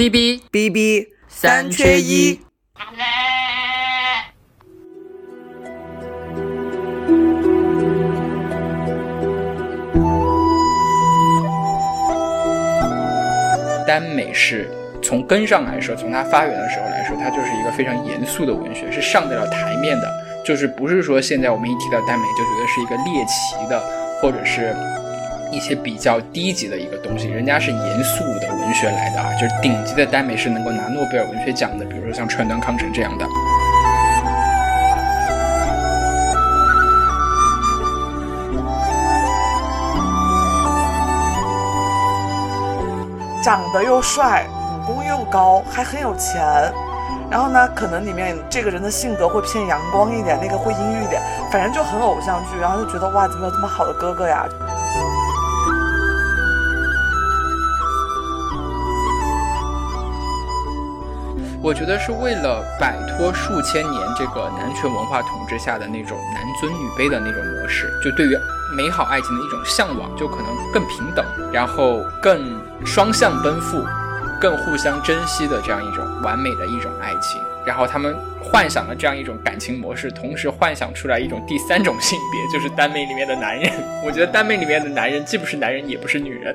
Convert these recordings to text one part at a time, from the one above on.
B B B B 三缺一。耽美是从根上来说，从它发源的时候来说，它就是一个非常严肃的文学，是上得了台面的。就是不是说现在我们一提到耽美就觉得是一个猎奇的，或者是一些比较低级的一个东西，人家是严肃的文学来的啊，就是顶级的耽美是能够拿诺贝尔文学奖的，比如说像川端康成这样的。长得又帅，武功又高，还很有钱。然后呢，可能里面这个人的性格会偏阳光一点，那个会阴郁一点，反正就很偶像剧。然后就觉得哇，怎么有这么好的哥哥呀？我觉得是为了摆脱数千年这个男权文化统治下的那种男尊女卑的那种模式，就对于美好爱情的一种向往，就可能更平等，然后更双向奔赴，更互相珍惜的这样一种完美的一种爱情。然后他们幻想了这样一种感情模式，同时幻想出来一种第三种性别，就是耽美里面的男人。我觉得耽美里面的男人既不是男人，也不是女人。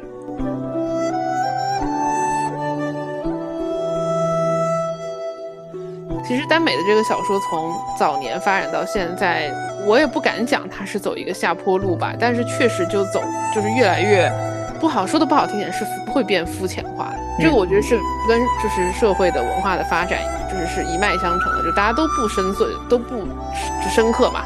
其实耽美的这个小说从早年发展到现在，我也不敢讲它是走一个下坡路吧，但是确实就走就是越来越不好说的不好听点是会变肤浅化的。这个我觉得是跟就是社会的文化的发展就是是一脉相承的，就大家都不深邃都不深刻嘛。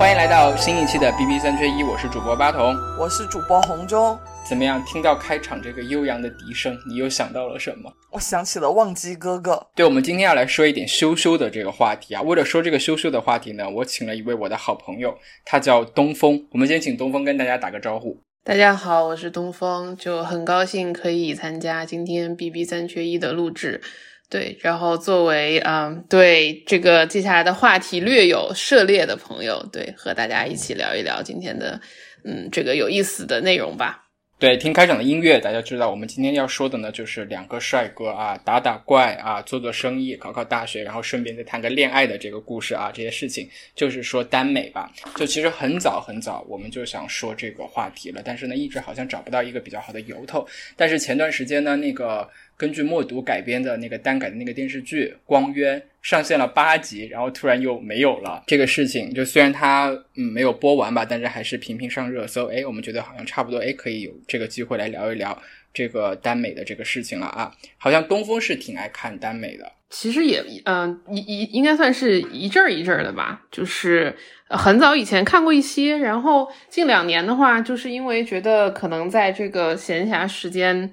欢迎来到新一期的 B B 三缺一，我是主播八筒，我是主播红中。怎么样？听到开场这个悠扬的笛声，你又想到了什么？我想起了《忘机哥哥》。对，我们今天要来说一点羞羞的这个话题啊。为了说这个羞羞的话题呢，我请了一位我的好朋友，他叫东风。我们先请东风跟大家打个招呼。大家好，我是东风，就很高兴可以参加今天 B B 三缺一的录制。对，然后作为嗯，对这个接下来的话题略有涉猎的朋友，对，和大家一起聊一聊今天的嗯这个有意思的内容吧。对，听开场的音乐，大家知道我们今天要说的呢，就是两个帅哥啊，打打怪啊，做做生意，考考大学，然后顺便再谈个恋爱的这个故事啊，这些事情就是说耽美吧。就其实很早很早，我们就想说这个话题了，但是呢，一直好像找不到一个比较好的由头。但是前段时间呢，那个。根据默读改编的那个单改的那个电视剧《光渊》上线了八集，然后突然又没有了。这个事情就虽然它嗯没有播完吧，但是还是频频上热搜。哎，我们觉得好像差不多，哎，可以有这个机会来聊一聊这个耽美的这个事情了啊。好像东风是挺爱看耽美的，其实也嗯一一应该算是一阵儿一阵儿的吧，就是很早以前看过一些，然后近两年的话，就是因为觉得可能在这个闲暇时间。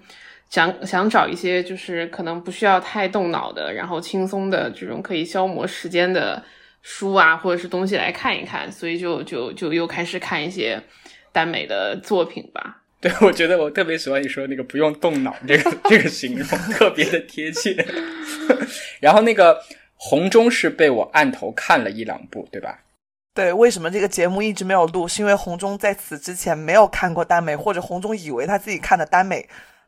想想找一些就是可能不需要太动脑的，然后轻松的这种可以消磨时间的书啊，或者是东西来看一看，所以就就就又开始看一些耽美的作品吧。对，我觉得我特别喜欢你说那个不用动脑这个这个形容，特别的贴切。然后那个红中是被我按头看了一两部，对吧？对，为什么这个节目一直没有录？是因为红中在此之前没有看过耽美，或者红中以为他自己看的耽美。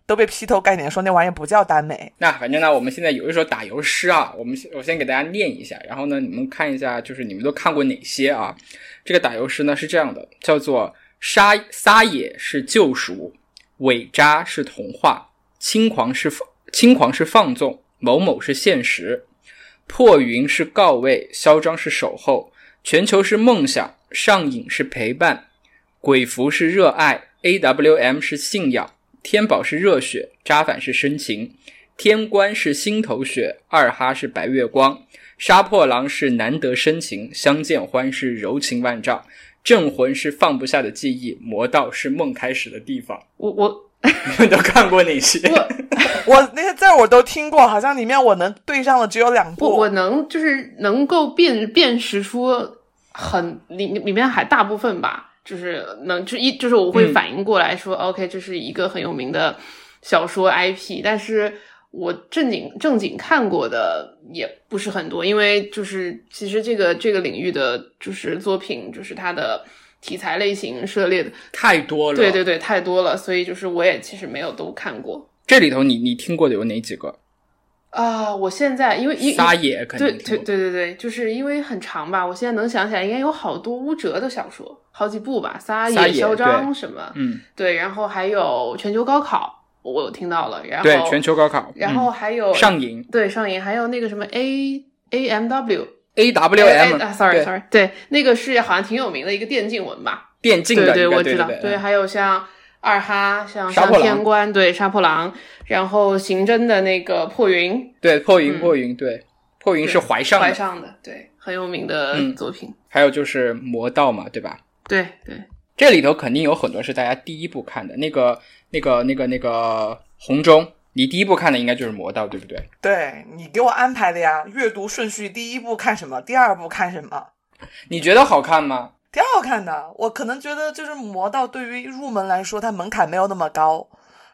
都被劈头盖脸说那玩意不叫耽美。那反正呢，我们现在有一首打油诗啊，我们我先给大家念一下，然后呢，你们看一下，就是你们都看过哪些啊？这个打油诗呢是这样的，叫做沙撒野是救赎，伪渣是童话，轻狂是放轻狂是放纵，某某是现实，破云是告慰，嚣张是守候，全球是梦想，上瘾是陪伴，鬼服是热爱，A W M 是信仰。天宝是热血，扎反是深情，天官是心头血，二哈是白月光，杀破狼是难得深情，相见欢是柔情万丈，镇魂是放不下的记忆，魔道是梦开始的地方。我我 你们都看过哪些？我 那些字我都听过，好像里面我能对上的只有两部。我能就是能够辨辨识出很里里面还大部分吧。就是能就一就是我会反应过来说，OK，这是一个很有名的小说 IP，但是我正经正经看过的也不是很多，因为就是其实这个这个领域的就是作品，就是它的题材类型涉猎的太多了。对对对，太多了，所以就是我也其实没有都看过这里头你你听过的有哪几个？啊。我现在因为因撒野肯对对。对对对，就是因为很长吧，我现在能想起来，应该有好多乌哲的小说，好几部吧，撒野、嚣张什么，嗯，对，然后还有全球高考，我有听到了，然后对，全球高考，然后还有、嗯上瘾对上瘾，还有那个什么 A A M W A W 哎 M 啊，sorry sorry，对，那个是好像挺有名的一个电竞文吧？电竞的对我知道，对，还有像二哈，像像杀破狼天官，对杀破狼，然后刑侦的那个破云，对破云嗯破云对破云是怀上的，怀上的，对，很有名的嗯作品，还有就是魔道嘛，对吧？对对，这里头肯定有很多是大家第一部看的，那个那个那个那个红中，你第一部看的应该就是魔道，对不对？对你给我安排的呀，阅读顺序，第一部看什么，第二部看什么。你觉得好看吗？挺好看的，我可能觉得就是魔道对于入门来说，它门槛没有那么高。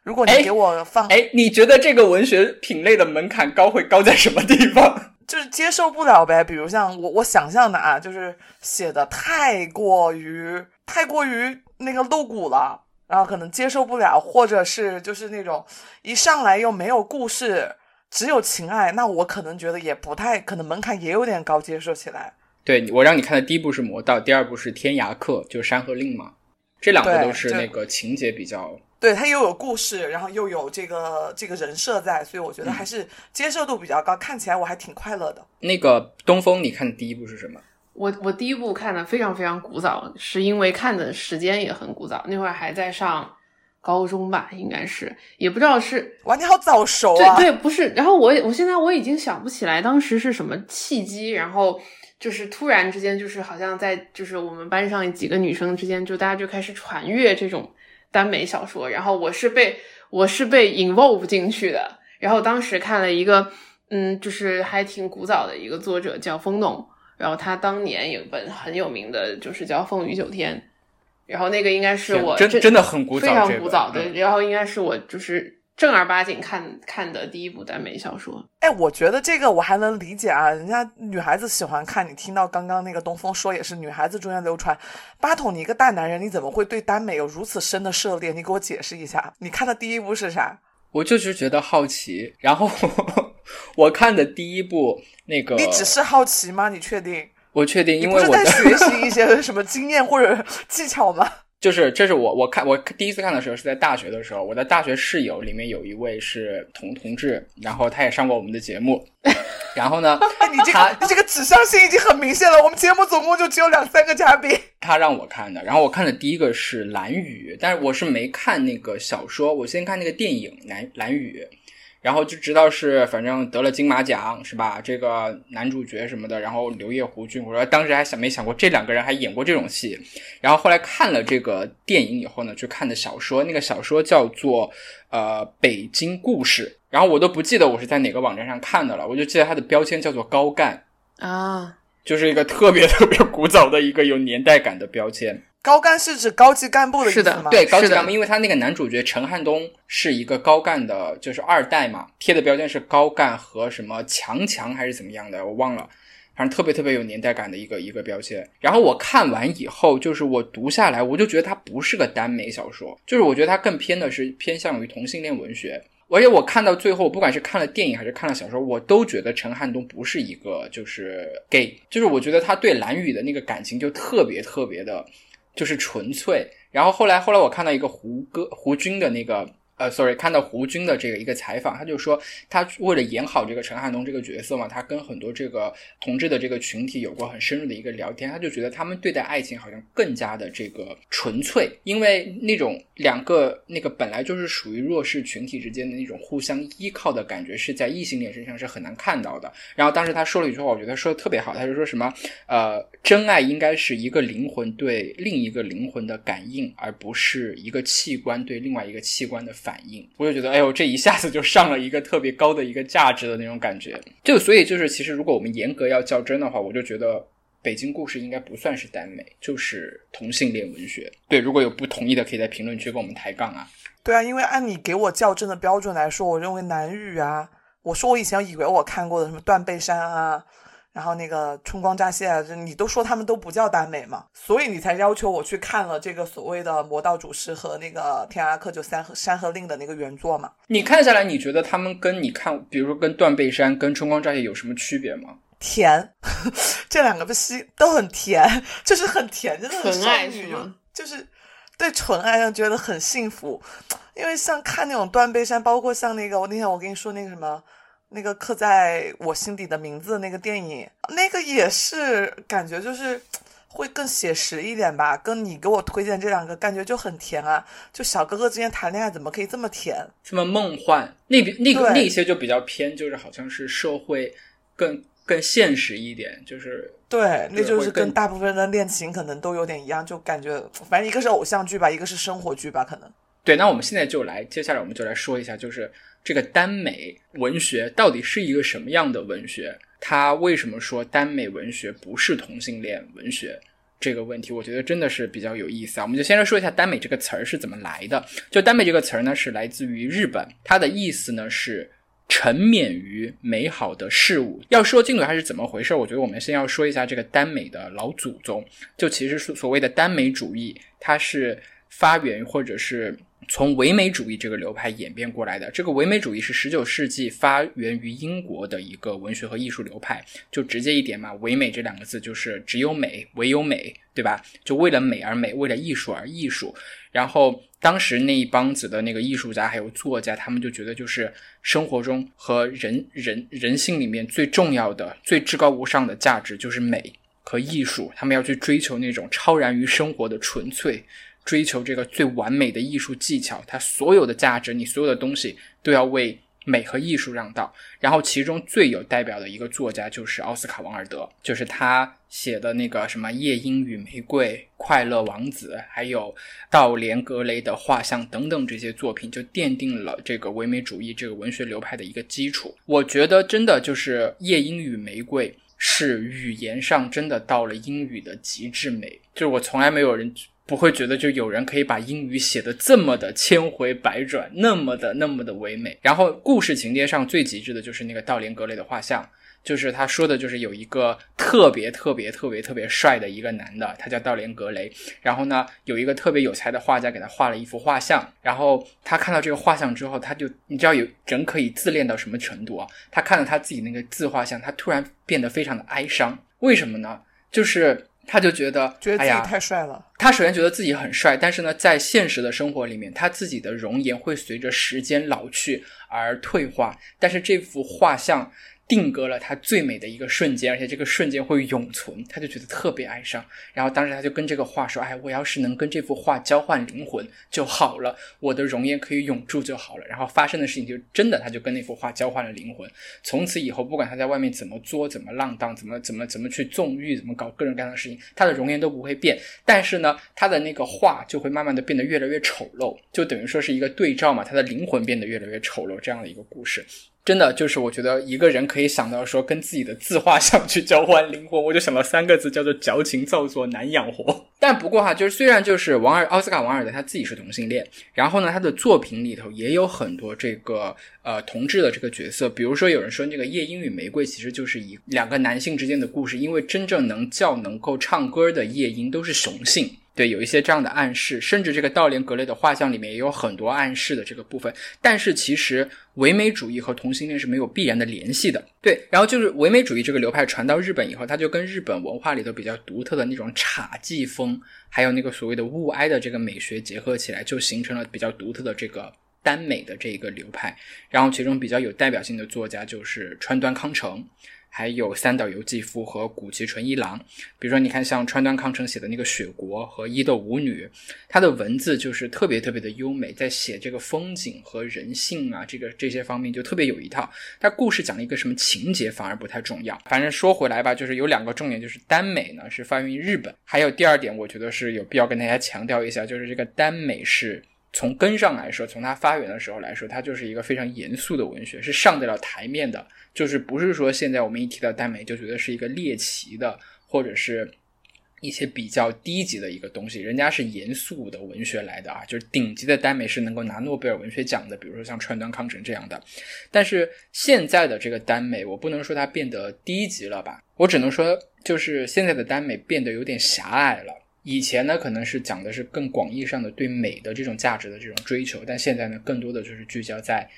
如果哎你给我放，哎，你觉得这个文学品类的门槛高会高在什么地方？就是接受不了呗。比如像我我想象的啊，就是写的太过于太过于那个露骨了，然后可能接受不了，或者是就是那种一上来又没有故事，只有情爱，那我可能觉得也不太可能门槛也有点高，接受起来。对我让你看的第一部是魔道，第二部是天涯客，就是山河令嘛，这两个都是那个情节比较对，它又有故事，然后又有这个这个人设在，所以我觉得还是接受度比较高，看起来我还挺快乐的。那个东风。你看的第一部是什么？我我第一部看的非常非常古早，是因为看的时间也很古早，那会儿还在上高中吧，应该是，也不知道是哇，你好早熟啊！对对，不是。然后我我现在我已经想不起来当时是什么契机，然后就是突然之间，就是好像在就是我们班上几个女生之间，就大家就开始传阅这种耽美小说，然后我是被我是被 involve 进去的。然后当时看了一个，嗯，就是还挺古早的一个作者叫风弄，然后他当年有一本很有名的，就是叫《凤雨九天》，然后那个应该是我真真的很古早，非常这个古早，对，嗯然后应该是我就是正儿八经看看的第一部耽美小说。哎，我觉得这个我还能理解啊，人家女孩子喜欢看。你听到刚刚那个东风说也是女孩子中间流传。八筒，你一个大男人，你怎么会对耽美有如此深的涉猎？你给我解释一下。你看的第一部是啥？我就是觉得好奇，然后 我看的第一部那个，你只是好奇吗？你确定？我确定，因为我在学习一些什么经验或者技巧吗？就是这是我我看我第一次看的时候是在大学的时候，我的大学室友里面有一位是同同志，然后他也上过我们的节目，然后呢，哎，你这他个你这个指向性已经很明显了。我们节目总共就只有两三个嘉宾。他让我看的，然后我看的第一个是《蓝雨》，但是我是没看那个小说，我先看那个电影《蓝蓝雨》，然后就知道是反正得了金马奖是吧？这个男主角什么的，然后刘烨、胡军，我说当时还想没想过这两个人还演过这种戏，然后后来看了这个电影以后呢，去看的小说，那个小说叫做呃《北京故事》，然后我都不记得我是在哪个网站上看的了，我就记得它的标签叫做高干。啊，就是一个特别特别古早的一个有年代感的标签，高干是指高级干部的意是的思吗？对，高级干部，因为他那个男主角陈汉东是一个高干的，就是二代嘛，贴的标签是高干和什么强强还是怎么样的，我忘了，反正特别特别有年代感的一个一个标签。然后我看完以后，就是我读下来，我就觉得它不是个耽美小说，就是我觉得它更偏的是偏向于同性恋文学。而且我看到最后，不管是看了电影还是看了小说，我都觉得陈汉东不是一个就是 gay，就是我觉得他对蓝宇的那个感情就特别特别的，就是纯粹。然后后来后来我看到一个胡歌胡军的那个呃，sorry，看到胡军的这个一个采访，他就说他为了演好这个陈汉东这个角色嘛，他跟很多这个同志的这个群体有过很深入的一个聊天，他就觉得他们对待爱情好像更加的这个纯粹，因为那种两个那个本来就是属于弱势群体之间的那种互相依靠的感觉，是在异性恋身上是很难看到的。然后当时他说了一句话，我觉得他说的特别好，他就说什么呃，真爱应该是一个灵魂对另一个灵魂的感应，而不是一个器官对另外一个器官的反应。我就觉得，哎呦，这一下子就上了一个特别高的一个价值的那种感觉。就所以就是，其实如果我们严格要较真的话，我就觉得。北京故事应该不算是耽美，就是同性恋文学。对，如果有不同意的，可以在评论区跟我们抬杠啊。对啊，因为按你给我较真的标准来说，我认为南语啊，我说我以前以为我看过的什么断背山啊，然后那个春光乍泄啊，这你都说他们都不叫耽美嘛，所以你才要求我去看了这个所谓的《魔道祖师》和那个《天涯客》就三河山河令的那个原作嘛。你看下来，你觉得他们跟你看，比如说跟断背山、跟春光乍泄有什么区别吗？甜，这两个不是都很甜，就是很甜，真的很少女是吗就是对纯爱让觉得很幸福。因为像看那种断背山，包括像那个我那天我跟你说那个什么。那个刻在我心底的名字的那个电影，那个也是感觉就是会更写实一点吧。跟你给我推荐这两个，感觉就很甜啊。就小哥哥之间谈恋爱怎么可以这么甜？这么梦幻，那边那个那些就比较偏，就是好像是社会更更现实一点，就是对，那就是跟大部分人的恋情可能都有点一样，就感觉反正一个是偶像剧吧，一个是生活剧吧，可能。对。那我们现在就来，接下来我们就来说一下，就是这个耽美文学到底是一个什么样的文学？它为什么说耽美文学不是同性恋文学？这个问题，我觉得真的是比较有意思啊。我们就先来说一下“耽美”这个词儿是怎么来的。就“耽美”这个词儿呢，是来自于日本，它的意思呢是沉湎于美好的事物。要说进来它是怎么回事，我觉得我们先要说一下这个耽美的老祖宗。就其实是所谓的耽美主义，它是发源或者是从唯美主义这个流派演变过来的。这个唯美主义是十九世纪发源于英国的一个文学和艺术流派。就直接一点嘛，唯美这两个字就是只有美，唯有美，对吧？就为了美而美，为了艺术而艺术。然后当时那一帮子的那个艺术家还有作家，他们就觉得就是生活中和人人人性里面最重要的、最至高无上的价值就是美和艺术，他们要去追求那种超然于生活的纯粹。追求这个最完美的艺术技巧，它所有的价值，你所有的东西都要为美和艺术让道。然后其中最有代表的一个作家就是奥斯卡·王尔德，就是他写的那个什么《夜莺与玫瑰》《快乐王子》，还有道连格雷的画像等等这些作品，就奠定了这个唯美主义这个文学流派的一个基础。我觉得真的就是《夜莺与玫瑰》。是语言上真的到了英语的极致美，就是我从来没有人不会觉得就有人可以把英语写的这么的千回百转，那么的那么的唯美。然后故事情节上最极致的就是那个道连格雷的画像，就是他说的就是有一个特别特别特别特别帅的一个男的，他叫道连格雷。然后呢，有一个特别有才的画家给他画了一幅画像，然后他看到这个画像之后，他就你知道有人可以自恋到什么程度啊？他看了他自己那个自画像，他突然变得非常的哀伤。为什么呢？就是他就觉得，觉得自己太帅了。他首先觉得自己很帅，但是呢，在现实的生活里面，他自己的容颜会随着时间老去而退化。但是这幅画像定格了他最美的一个瞬间，而且这个瞬间会永存，他就觉得特别哀伤。然后当时他就跟这个画说：“哎，我要是能跟这幅画交换灵魂就好了，我的容颜可以永驻就好了。”然后发生的事情就真的，他就跟那幅画交换了灵魂。从此以后，不管他在外面怎么作、怎么浪荡、怎么怎么怎么去纵欲、怎么搞各种各样的事情，他的容颜都不会变。但是呢，他的那个画就会慢慢的变得越来越丑陋，就等于说是一个对照嘛，他的灵魂变得越来越丑陋这样的一个故事。真的就是我觉得一个人可以想到说跟自己的自画像去交换灵魂，我就想到三个字叫做矫情造作难养活。但不过哈，就是虽然就是王尔奥斯卡王尔德他自己是同性恋，然后呢他的作品里头也有很多这个呃同志的这个角色，比如说有人说那个夜莺与玫瑰其实就是一两个男性之间的故事，因为真正能叫能够唱歌的夜莺都是雄性。对，有一些这样的暗示，甚至这个道连格雷的画像里面也有很多暗示的这个部分。但是其实唯美主义和同性恋是没有必然的联系的。对，然后就是唯美主义这个流派传到日本以后，它就跟日本文化里头比较独特的那种侘寂风，还有那个所谓的物哀的这个美学结合起来，就形成了比较独特的这个耽美的这一个流派。然后其中比较有代表性的作家就是川端康成。还有三岛由纪夫和谷崎纯一郎，比如说，你看像川端康成写的那个《雪国》和《伊豆舞女》，他的文字就是特别特别的优美，在写这个风景和人性啊，这个这些方面就特别有一套。他故事讲了一个什么情节反而不太重要。反正说回来吧，就是有两个重点，就是耽美呢是发源于日本，还有第二点，我觉得是有必要跟大家强调一下，就是这个耽美是。从根上来说，从它发源的时候来说，它就是一个非常严肃的文学，是上得了台面的。就是不是说现在我们一提到耽美就觉得是一个猎奇的，或者是一些比较低级的一个东西，人家是严肃的文学来的啊，就是顶级的耽美是能够拿诺贝尔文学奖的，比如说像川端康成这样的。但是现在的这个耽美，我不能说它变得低级了吧，我只能说就是现在的耽美变得有点狭隘了。以前呢，可能是讲的是更广义上的对美的这种价值的这种追求，但现在呢，更多的就是聚焦在。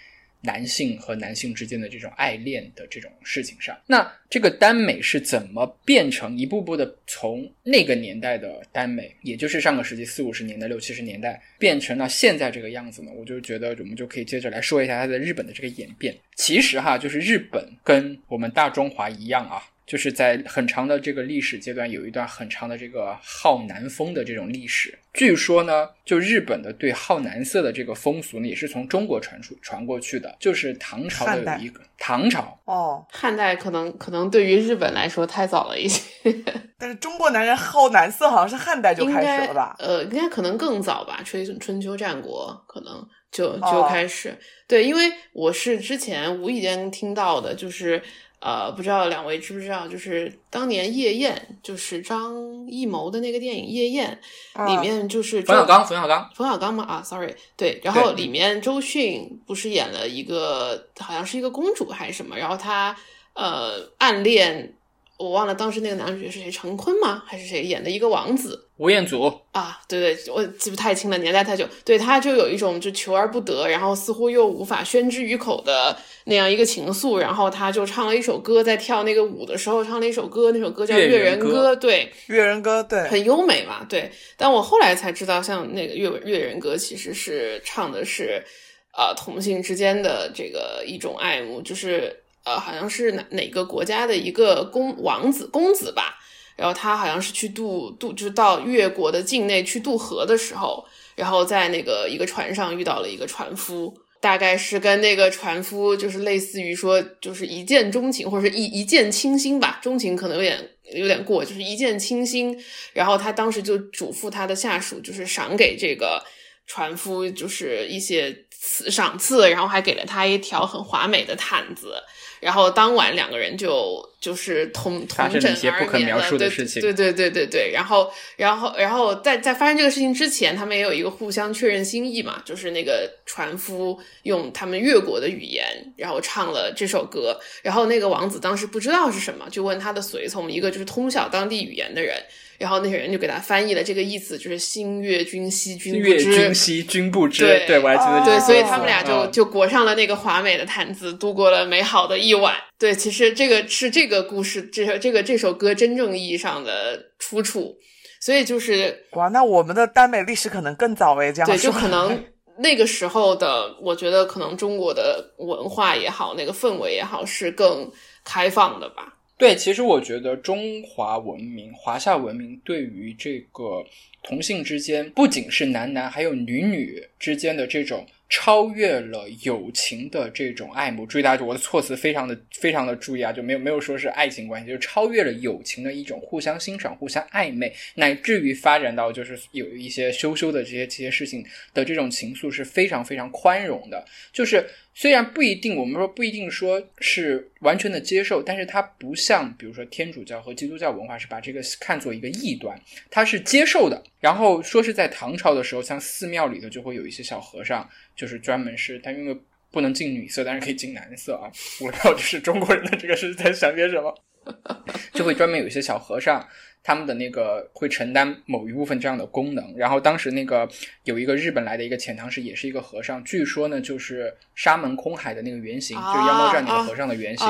男性和男性之间的这种爱恋的这种事情上，那这个耽美是怎么变成一步步的从那个年代的耽美，也就是上个世纪四五十年代、六七十年代，变成了现在这个样子呢？我就觉得我们就可以接着来说一下它在日本的这个演变。其实哈，就是日本跟我们大中华一样啊。就是在很长的这个历史阶段，有一段很长的这个好男风的这种历史。据说呢，就日本的对好男色的这个风俗呢，也是从中国传出传过去的。就是唐朝的有一个唐朝哦，汉代可能可能对于日本来说太早了一些。但是中国男人好男色好像是汉代就开始了吧？呃，应该可能更早吧，春春秋战国可能就就开始。对，因为我是之前无意间听到的，就是。呃，不知道两位知不知道，就是当年《夜宴》，就是张艺谋的那个电影《夜宴》，里面就是冯小刚，冯小刚，冯小刚吗？啊，sorry，对，然后里面周迅不是演了一个，好像是一个公主还是什么，然后她呃暗恋。我忘了当时那个男主角是谁，陈坤吗？还是谁演的一个王子？吴彦祖啊，对对，我记不太清了，年代太久。对，他就有一种就求而不得，然后似乎又无法宣之于口的那样一个情愫，然后他就唱了一首歌，在跳那个舞的时候唱了一首歌，那首歌叫《越人歌》，对，《越人歌》对，很优美嘛，对。但我后来才知道，像那个《越越人歌》其实是唱的是呃同性之间的这个一种爱慕，就是。呃，好像是哪哪个国家的一个公王子公子吧，然后他好像是去渡渡，就是到越国的境内去渡河的时候，然后在那个一个船上遇到了一个船夫，大概是跟那个船夫就是类似于说就是一见钟情，或者是一一见倾心吧，钟情可能有点有点过，就是一见倾心，然后他当时就嘱咐他的下属，就是赏给这个船夫就是一些赐赏赐，然后还给了他一条很华美的毯子。然后当晚两个人就就是同同枕而眠了，对对对对对对。然后然后然后在在发生这个事情之前，他们也有一个互相确认心意嘛，就是那个船夫用他们越国的语言，然后唱了这首歌。然后那个王子当时不知道是什么，就问他的随从，一个就是通晓当地语言的人。然后那些人就给他翻译了这个意思，就是“心悦君兮君不知”。君兮君不知。对，对我还记得。对，所以他们俩就就裹上了那个华美的毯子，度过了美好的一晚。对，其实这个是这个故事，这这个这首歌真正意义上的出处。所以就是哇，那我们的耽美历史可能更早诶，这样对，就可能 那个时候的，我觉得可能中国的文化也好，那个氛围也好，是更开放的吧。对，其实我觉得中华文明、华夏文明对于这个同性之间，不仅是男男，还有女女之间的这种。超越了友情的这种爱慕，注意大家，我的措辞非常的非常的注意啊，就没有没有说是爱情关系，就超越了友情的一种互相欣赏、互相暧昧，乃至于发展到就是有一些羞羞的这些这些事情的这种情愫是非常非常宽容的，就是。虽然不一定，我们说不一定说是完全的接受，但是它不像，比如说天主教和基督教文化是把这个看作一个异端，它是接受的。然后说是在唐朝的时候，像寺庙里头就会有一些小和尚，就是专门是，他因为不能进女色，但是可以进男色啊。我不知道就是中国人的这个是在想些什么，就会专门有一些小和尚。他们的那个会承担某一部分这样的功能，然后当时那个有一个日本来的一个遣唐使，也是一个和尚，据说呢就是沙门空海的那个原型，就是《妖猫传》那个和尚的原型。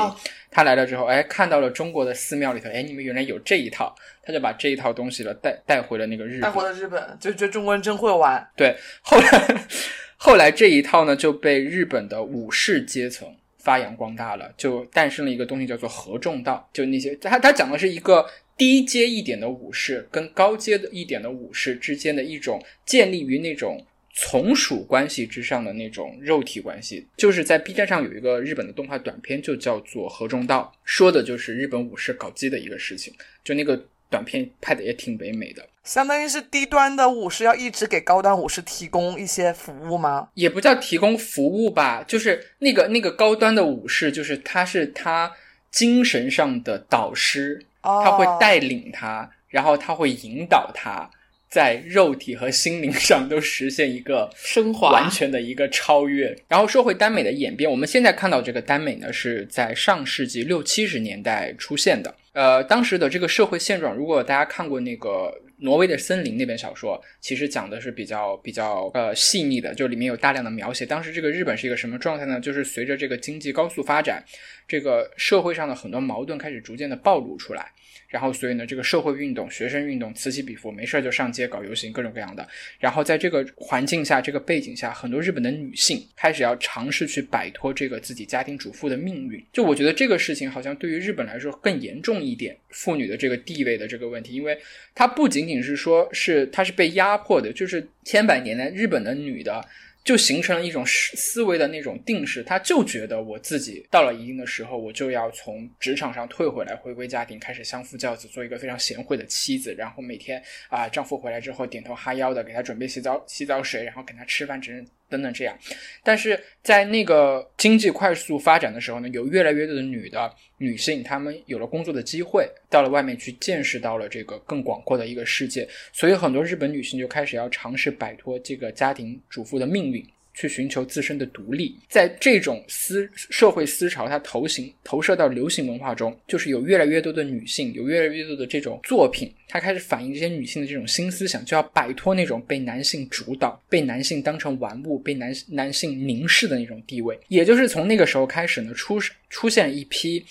他来了之后，哎，看到了中国的寺庙里头，哎，你们原来有这一套，他就把这一套东西了带带回了那个日本，带回了日本，就觉得中国人真会玩。对，后来 后来这一套呢就被日本的武士阶层发扬光大了，就诞生了一个东西叫做合众道，就那些他他讲的是一个。低阶一点的武士跟高阶的一点的武士之间的一种建立于那种从属关系之上的那种肉体关系，就是在 B 站上有一个日本的动画短片，就叫做《河中道》，说的就是日本武士搞基的一个事情。就那个短片拍的也挺唯美的，相当于是低端的武士要一直给高端武士提供一些服务吗？也不叫提供服务吧，就是那个那个高端的武士，就是他是他精神上的导师。他会带领他然后他会引导他在肉体和心灵上都实现一个升华完全的一个超越。然后说回耽美的演变，我们现在看到这个耽美呢，是在上世纪六七十年代出现的。呃，当时的这个社会现状，如果大家看过那个挪威的森林那本小说，其实讲的是比较比较呃细腻的，就里面有大量的描写。当时这个日本是一个什么状态呢？就是随着这个经济高速发展，这个社会上的很多矛盾开始逐渐的暴露出来。然后，所以呢，这个社会运动、学生运动此起彼伏，没事儿就上街搞游行，各种各样的。然后在这个环境下、这个背景下，很多日本的女性开始要尝试去摆脱这个自己家庭主妇的命运。就我觉得这个事情好像对于日本来说更严重一点，妇女的这个地位的这个问题，因为它不仅仅是说是她是被压迫的，就是千百年来日本的女的。就形成了一种思思维的那种定式，他就觉得我自己到了一定的时候，我就要从职场上退回来，回归家庭，开始相夫教子，做一个非常贤惠的妻子，然后每天啊，丈夫回来之后点头哈腰的给他准备洗澡洗澡水，然后给他吃饭，整等等这样。但是在那个经济快速发展的时候呢，有越来越多的女的女性，她们有了工作的机会，到了外面去见识到了这个更广阔的一个世界，所以很多日本女性就开始要尝试摆脱这个家庭主妇的命运。去寻求自身的独立，在这种思社会思潮，它投行投射到流行文化中，就是有越来越多的女性，有越来越多的这种作品，它开始反映这些女性的这种新思想，就要摆脱那种被男性主导、被男性当成玩物、被男男性凝视的那种地位。也就是从那个时候开始呢，出出现一批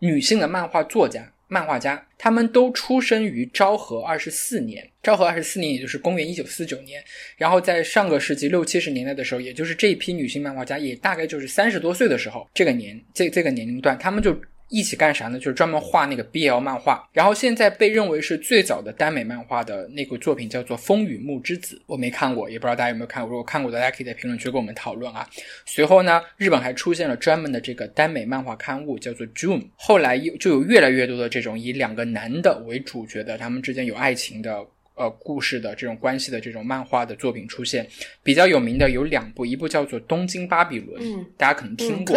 女性的漫画作家。漫画家，他们都出生于昭和二十四年。昭和二十四年，也就是公元一九四九年。然后在上个世纪六七十年代的时候，也就是这一批女性漫画家，也大概就是三十多岁的时候，这个年这这个年龄段，他们就。一起干啥呢？就是专门画那个 BL 漫画。然后现在被认为是最早的耽美漫画的那个作品叫做《风雨木之子》，我没看过，也不知道大家有没有看过。如果看过的，大家可以在评论区跟我们讨论啊。随后呢，日本还出现了专门的这个耽美漫画刊物，叫做 June。后来又就有越来越多的这种以两个男的为主角的，他们之间有爱情的呃故事的这种关系的这种漫画的作品出现。比较有名的有两部，一部叫做《东京巴比伦》，嗯，大家可能听过。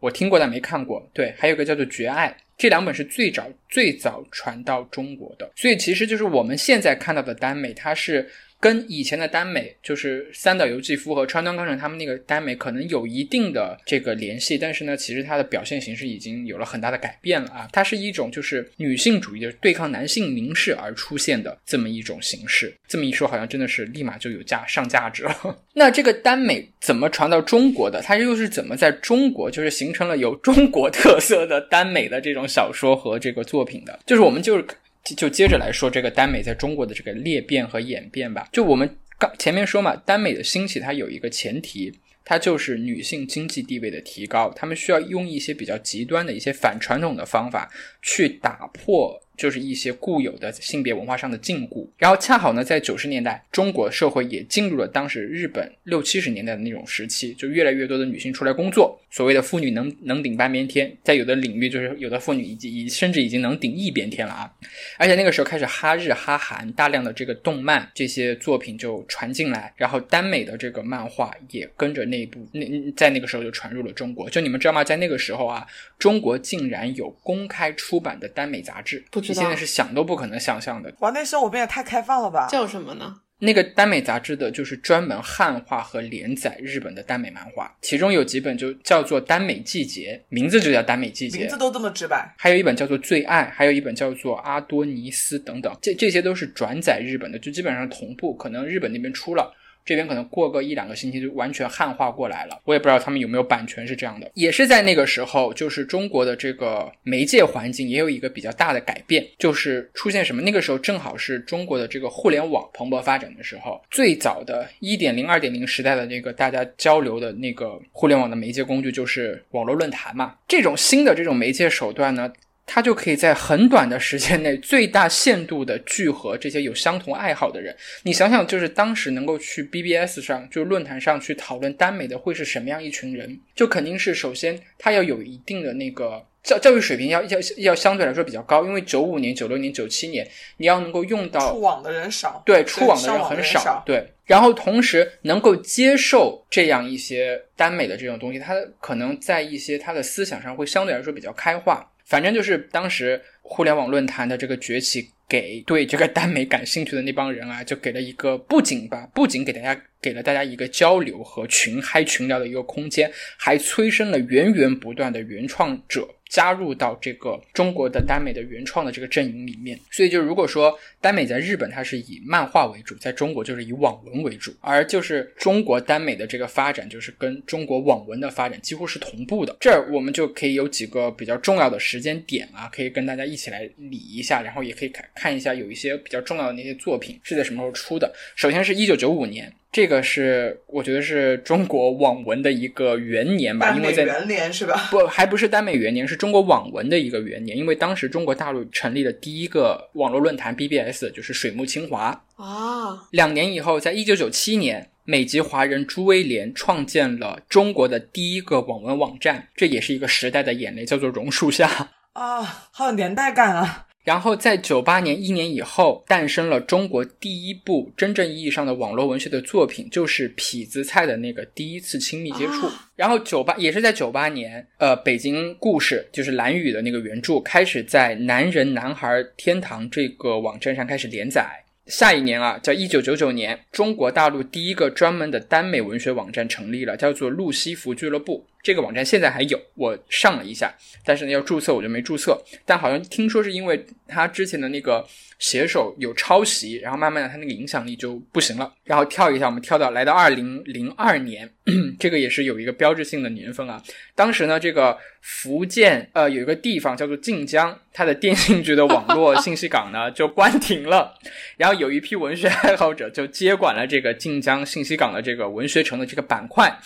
我听过但没看过，对，还有个叫做《绝爱》，这两本是最早最早传到中国的，所以其实就是我们现在看到的耽美，它是。跟以前的耽美，就是三岛由纪夫和川端康成他们那个耽美，可能有一定的这个联系，但是呢，其实它的表现形式已经有了很大的改变了啊！它是一种就是女性主义的对抗男性凝视而出现的这么一种形式。这么一说，好像真的是立马就有价上价值了。那这个耽美怎么传到中国的？它又是怎么在中国就是形成了有中国特色的耽美的这种小说和这个作品的？就是我们就是。就接着来说这个耽美在中国的这个裂变和演变吧。就我们刚前面说嘛，耽美的兴起它有一个前提，它就是女性经济地位的提高，她们需要用一些比较极端的一些反传统的方法去打破。就是一些固有的性别文化上的禁锢，然后恰好呢，在九十年代，中国社会也进入了当时日本六七十年代的那种时期，就越来越多的女性出来工作，所谓的妇女能能顶半边天，在有的领域，就是有的妇女已经已甚至已经能顶一边天了啊！而且那个时候开始哈日哈韩，大量的这个动漫这些作品就传进来，然后耽美的这个漫画也跟着那部那在那个时候就传入了中国。就你们知道吗？在那个时候啊，中国竟然有公开出版的耽美杂志。不。你现在是想都不可能想象的。哇，那时候我们也太开放了吧？叫什么呢？那个耽美杂志的就是专门汉化和连载日本的耽美漫画，其中有几本就叫做《耽美季节》，名字就叫《耽美季节》，名字都这么直白。还有一本叫做《最爱》，还有一本叫做《阿多尼斯》等等，这这些都是转载日本的，就基本上同步，可能日本那边出了。这边可能过个一两个星期就完全汉化过来了，我也不知道他们有没有版权是这样的。也是在那个时候，就是中国的这个媒介环境也有一个比较大的改变，就是出现什么？那个时候正好是中国的这个互联网蓬勃发展的时候，最早的一点零、二点零时代的那个大家交流的那个互联网的媒介工具就是网络论坛嘛。这种新的这种媒介手段呢？他就可以在很短的时间内最大限度的聚合这些有相同爱好的人。你想想，就是当时能够去 BBS 上，就论坛上去讨论耽美的会是什么样一群人？就肯定是首先他要有一定的那个教教育水平，要要要相对来说比较高。因为九五年、九六年、九七年，你要能够用到出网的人少，对，出网的人很少，对。然后同时能够接受这样一些耽美的这种东西，他可能在一些他的思想上会相对来说比较开化。反正就是当时互联网论坛的这个崛起，给对这个耽美感兴趣的那帮人啊，就给了一个不仅吧，不仅给大家给了大家一个交流和群嗨群聊的一个空间，还催生了源源不断的原创者。加入到这个中国的耽美的原创的这个阵营里面，所以就如果说耽美在日本它是以漫画为主，在中国就是以网文为主，而就是中国耽美的这个发展就是跟中国网文的发展几乎是同步的。这儿我们就可以有几个比较重要的时间点啊，可以跟大家一起来理一下，然后也可以看看一下有一些比较重要的那些作品是在什么时候出的。首先是一九九五年。这个是我觉得是中国网文的一个元年吧，因为在元年是吧？不，还不是耽美元年，是中国网文的一个元年。因为当时中国大陆成立了第一个网络论坛 BBS，就是水木清华啊。两年以后，在一九九七年，美籍华人朱威廉创建了中国的第一个网文网站，这也是一个时代的眼泪，叫做榕树下啊，好有年代感啊。然后在九八年一年以后，诞生了中国第一部真正意义上的网络文学的作品，就是痞子蔡的那个第一次亲密接触。然后九八也是在九八年，呃，北京故事就是蓝雨的那个原著开始在男人男孩天堂这个网站上开始连载。下一年啊，叫一九九九年，中国大陆第一个专门的耽美文学网站成立了，叫做路西弗俱乐部。这个网站现在还有，我上了一下，但是呢要注册我就没注册。但好像听说是因为他之前的那个写手有抄袭，然后慢慢的他那个影响力就不行了。然后跳一下，我们跳到来到二零零二年，这个也是有一个标志性的年份啊。当时呢，这个福建呃有一个地方叫做晋江，它的电信局的网络信息港呢 就关停了，然后有一批文学爱好者就接管了这个晋江信息港的这个文学城的这个板块。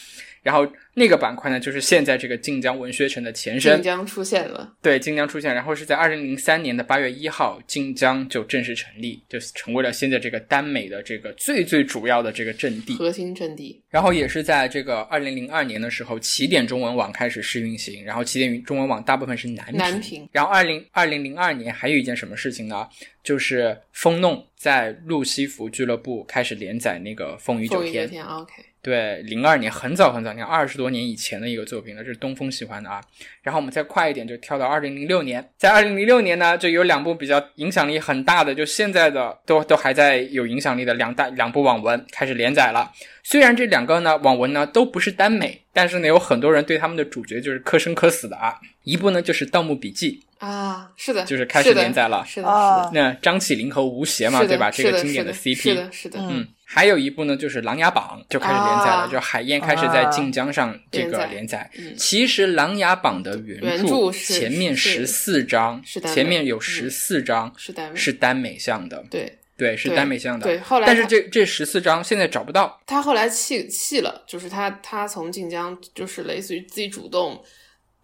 然后那个板块呢，就是现在这个晋江文学城的前身。晋江出现了，对，晋江出现，然后是在二零零三年的八月一号，晋江就正式成立，就成为了现在这个耽美的这个最最主要的这个阵地，核心阵地。然后也是在这个二零零二年的时候，起点中文网开始试运行，然后起点中文网大部分是南平。南平。然后二零二零零二年还有一件什么事情呢？就是风弄在路西弗俱乐部开始连载那个《风雨九天》。天，OK。对，零二年很早很早，你看二十多年以前的一个作品了，这是东风喜欢的啊。然后我们再快一点，就跳到二零零六年，在二零零六年呢，就有两部比较影响力很大的，就现在的都都还在有影响力的两大两部网文开始连载了。虽然这两个呢网文呢都不是耽美，但是呢有很多人对他们的主角就是可生可死的啊。一部呢就是《盗墓笔记》啊，是的，就是开始连载了，是的，是的。那张起灵和吴邪嘛，对吧？这个经典的 CP，是的，是的，嗯。还有一部呢，就是《琅琊榜》就开始连载了，就海燕开始在晋江上这个连载。其实《琅琊榜》的原著前面十四章，前面有十四章是耽是耽美向的，对对是耽美向的。对，后来但是这这十四章现在找不到。他后来弃弃了，就是他他从晋江就是类似于自己主动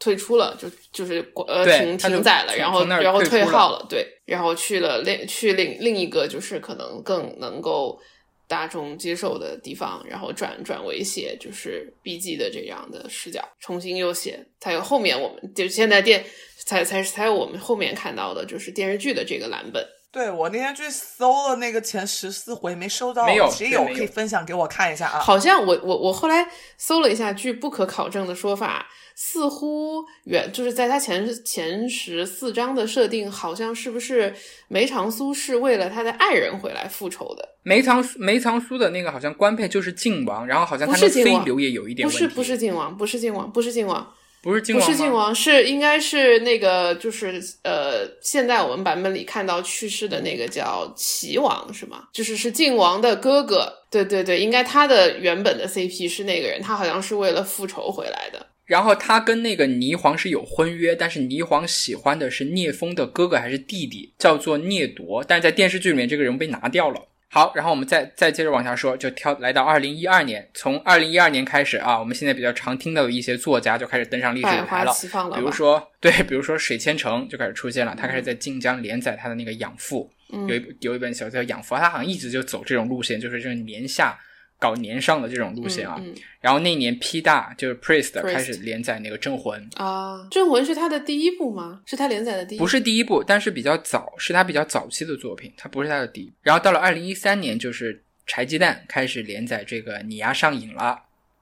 退出了，就就是呃停停载了，然后然后退号了，对，然后去了另去另另一个就是可能更能够。大众接受的地方，然后转转为写就是 B G 的这样的视角，重新又写，才有后面我们就现在电才才才有我们后面看到的就是电视剧的这个蓝本。对我那天去搜了那个前十四回，没收到，没有，谁有可以分享给我看一下啊？好像我我我后来搜了一下，据不可考证的说法。似乎原就是在他前前十四章的设定，好像是不是梅长苏是为了他的爱人回来复仇的？梅长梅长苏的那个好像官配就是靖王，然后好像他的飞流也有一点问题。不是不是靖王，不是靖王，不是靖王，不是靖王，不是靖王，是应该是那个就是呃，现在我们版本里看到去世的那个叫齐王是吗？就是是靖王的哥哥。对对对，应该他的原本的 CP 是那个人，他好像是为了复仇回来的。然后他跟那个霓凰是有婚约，但是霓凰喜欢的是聂风的哥哥还是弟弟，叫做聂铎。但是在电视剧里面，这个人被拿掉了。好，然后我们再再接着往下说，就挑来到二零一二年，从二零一二年开始啊，我们现在比较常听到的一些作家就开始登上历史舞台了。比如说，对，比如说水千城就开始出现了，他开始在晋江连载他的那个养父，有一有一本小说叫《养父》，他好像一直就走这种路线，就是这种年下。搞年上的这种路线啊，然后那年 P 大就是 Priest 开始连载那个《镇魂》啊，《镇魂》是他的第一部吗？是他连载的第一？不是第一部，但是比较早，是他比较早期的作品，他不是他的第一。然后到了二零一三年，就是柴鸡蛋开始连载这个《你丫上瘾了》，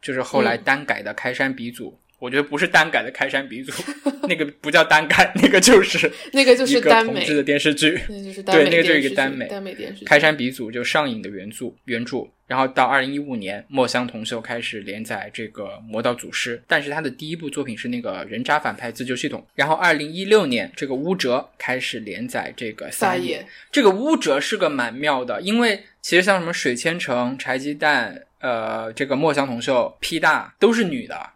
就是后来单改的开山鼻祖我觉得不是耽改的开山鼻祖，那个不叫耽改，那个就是 那个就是一个耽美，同志的电视剧。那就是对耽美那个就是一个耽美耽美电视剧。开山鼻祖就上瘾的原著原著，然后到二零一五年，墨香铜臭开始连载这个《魔道祖师》，但是他的第一部作品是那个人渣反派自救系统。然后二零一六年，这个巫哲开始连载这个撒野。这个巫哲是个蛮妙的，因为其实像什么水千城、柴鸡蛋、呃，这个墨香铜臭、P 大都是女的，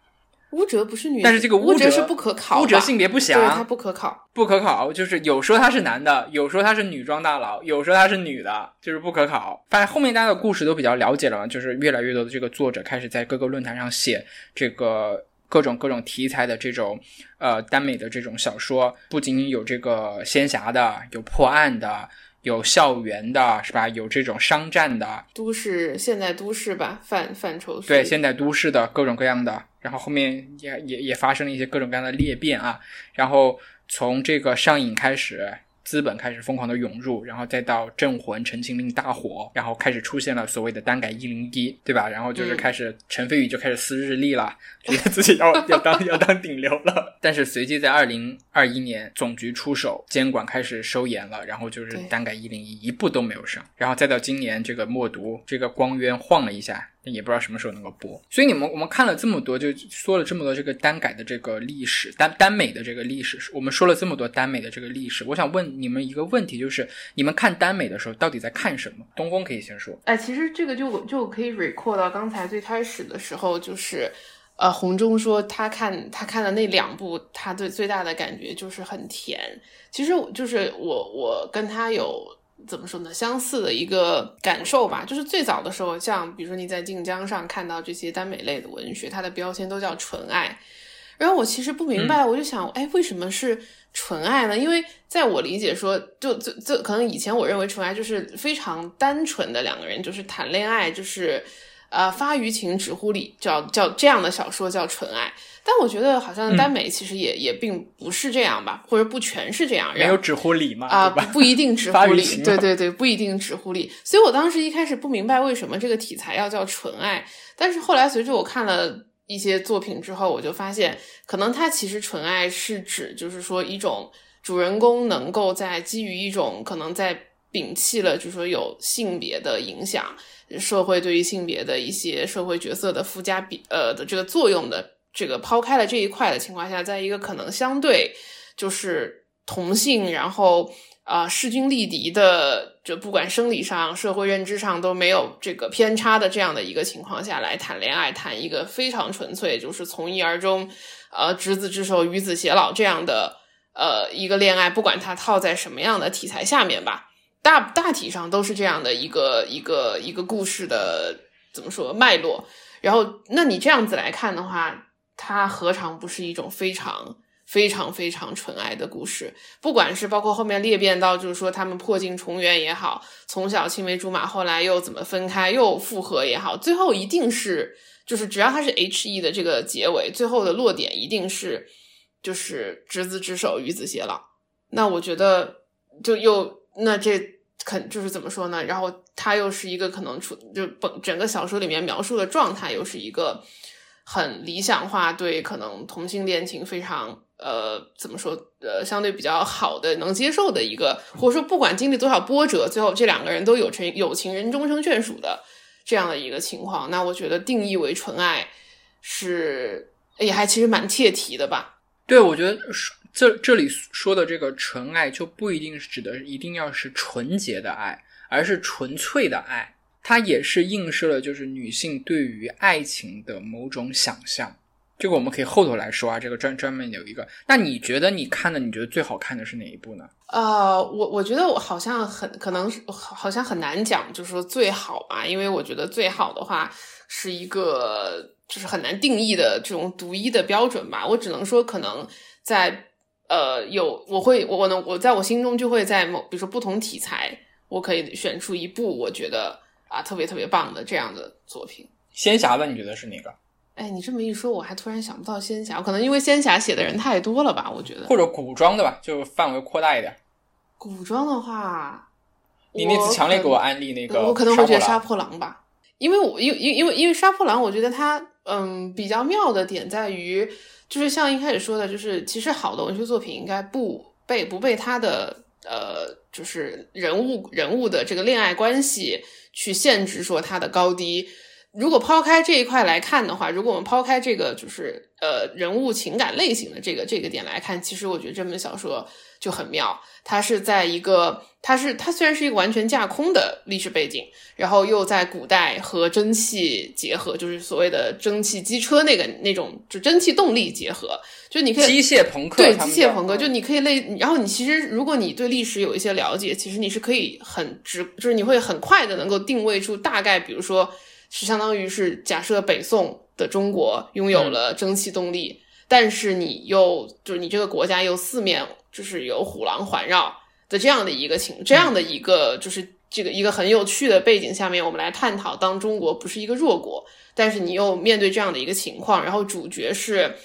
巫哲不是女的，但是这个哲是不可考吧，巫哲性别不详对他详，不可考。不可考，就是有说他是男的，有说他是女装大佬，有说他是女的，就是不可考。反正后面大家的故事都比较了解了嘛，就是越来越多的这个作者开始在各个论坛上写这个各种各种题材的这种呃耽美的这种小说，不仅仅有这个仙侠的，有破案的。有校园的，是吧？有这种商战的，都市现代都市吧，范范畴。对现代都市的各种各样的，然后后面也也也发生了一些各种各样的裂变啊，然后从这个上瘾开始，资本开始疯狂的涌入，然后再到镇魂、陈情令大火，然后开始出现了所谓的单改一零一，对吧？然后就是嗯开始陈飞宇就开始撕日历了，觉得自己要要当要当顶流了。但是随即在二零二一年，总局出手，监管开始收严了，然后就是单改一零一一步都没有上，然后再到今年这个默读这个光渊晃了一下，也不知道什么时候能够播。所以你们我们看了这么多，就说了这么多这个单改的这个历史，单单美的这个历史，我们说了这么多单美的这个历史，我想问你们一个问题，就是你们看单美的时候到底在看什么？东风可以先说。哎，其实这个就就可以 recall 到刚才最开始的时候，就是呃，洪忠说他看他看的那两部，他对最大的感觉就是很甜。其实就是我我跟他有怎么说呢，相似的一个感受吧。就是最早的时候，像比如说你在晋江上看到这些耽美类的文学，它的标签都叫纯爱。然后我其实不明白，我就想，哎，为什么是纯爱呢？因为在我理解说，就这这可能以前我认为纯爱就是非常单纯的两个人就是谈恋爱，就是呃发于情止乎礼，叫叫这样的小说叫纯爱。但我觉得好像耽美其实也、也并不是这样吧，或者不全是这样。没有止乎礼嘛，啊？不不一定止 乎礼对对对，不一定止乎礼。所以我当时一开始不明白为什么这个题材要叫纯爱，但是后来随着我看了一些作品之后，我就发现，可能它其实纯爱是指就是说一种主人公能够在基于一种可能在摒弃了就是说有性别的影响，社会对于性别的一些社会角色的附加比呃的这个作用的这个抛开了这一块的情况下，在一个可能相对就是同性，然后啊、势均力敌的，就不管生理上、社会认知上都没有这个偏差的这样的一个情况下来谈恋爱，谈一个非常纯粹，就是从一而终，呃，执子之手，与子偕老这样的呃一个恋爱，不管它套在什么样的题材下面吧，大大体上都是这样的一个一个一个故事的怎么说脉络。然后，那你这样子来看的话，它何尝不是一种非常非常非常纯爱的故事？不管是包括后面裂变到，就是说他们破镜重圆也好，从小青梅竹马，后来又怎么分开又复合也好，最后一定是就是只要它是 H E 的这个结尾，最后的落点一定是就是执子之手，与子偕老。那我觉得就又那这肯就是怎么说呢？然后他又是一个可能出就本整个小说里面描述的状态，又是一个很理想化，对可能同性恋情非常呃怎么说呃相对比较好的能接受的一个，或者说不管经历多少波折，最后这两个人都有成有情人终成眷属的这样的一个情况，那我觉得定义为纯爱是也还其实蛮切题的吧。对，我觉得说这这里说的这个纯爱，就不一定是指的一定要是纯洁的爱，而是纯粹的爱。它也是映射了就是女性对于爱情的某种想象。这个我们可以后头来说啊，这个专专门有一个。那你觉得你看的，你觉得最好看的是哪一部呢？呃，我我觉得我好像很可能是好好像很难讲，就是说最好吧，因为我觉得最好的话是一个就是很难定义的这种独一的标准吧。我只能说，可能在呃有我会我我能我在我心中就会在某比如说不同题材，我可以选出一部我觉得啊特别特别棒的这样的作品。仙侠的你觉得是哪个？哎，你这么一说，我还突然想不到仙侠，可能因为仙侠写的人太多了吧？我觉得或者古装的吧，就范围扩大一点。古装的话，你那次强烈给我安利那个，我可能会觉得杀杀破狼吧，因为我因因因为因为杀破狼，我觉得它嗯，比较妙的点在于，就是像一开始说的，就是其实好的文学作品应该不被不被他的呃，就是人物人物的这个恋爱关系去限制说它的高低。如果抛开这一块来看的话，如果我们抛开这个就是呃人物情感类型的这个这个点来看，其实我觉得这本小说就很妙。它是在一个，它是它虽然是一个完全架空的历史背景，然后又在古代和蒸汽结合，就是所谓的蒸汽机车那个那种就蒸汽动力结合，就你可以机械朋克对机械朋克，就你可以类，然后你其实如果你对历史有一些了解，其实你是可以很直，就是你会很快的能够定位出大概，比如说是相当于是假设北宋的中国拥有了蒸汽动力，但是你又就是你这个国家又四面就是有虎狼环绕的这样的一个情，这样的一个就是这个一个很有趣的背景下面，我们来探讨，当中国不是一个弱国，但是你又面对这样的一个情况，然后主角是。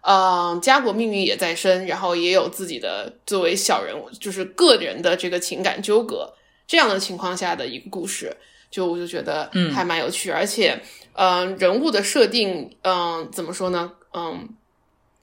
嗯，家国命运也在身，然后也有自己的作为小人物，就是个人的这个情感纠葛，这样的情况下的一个故事，就我就觉得嗯还蛮有趣，而且，嗯、人物的设定，嗯、怎么说呢？嗯，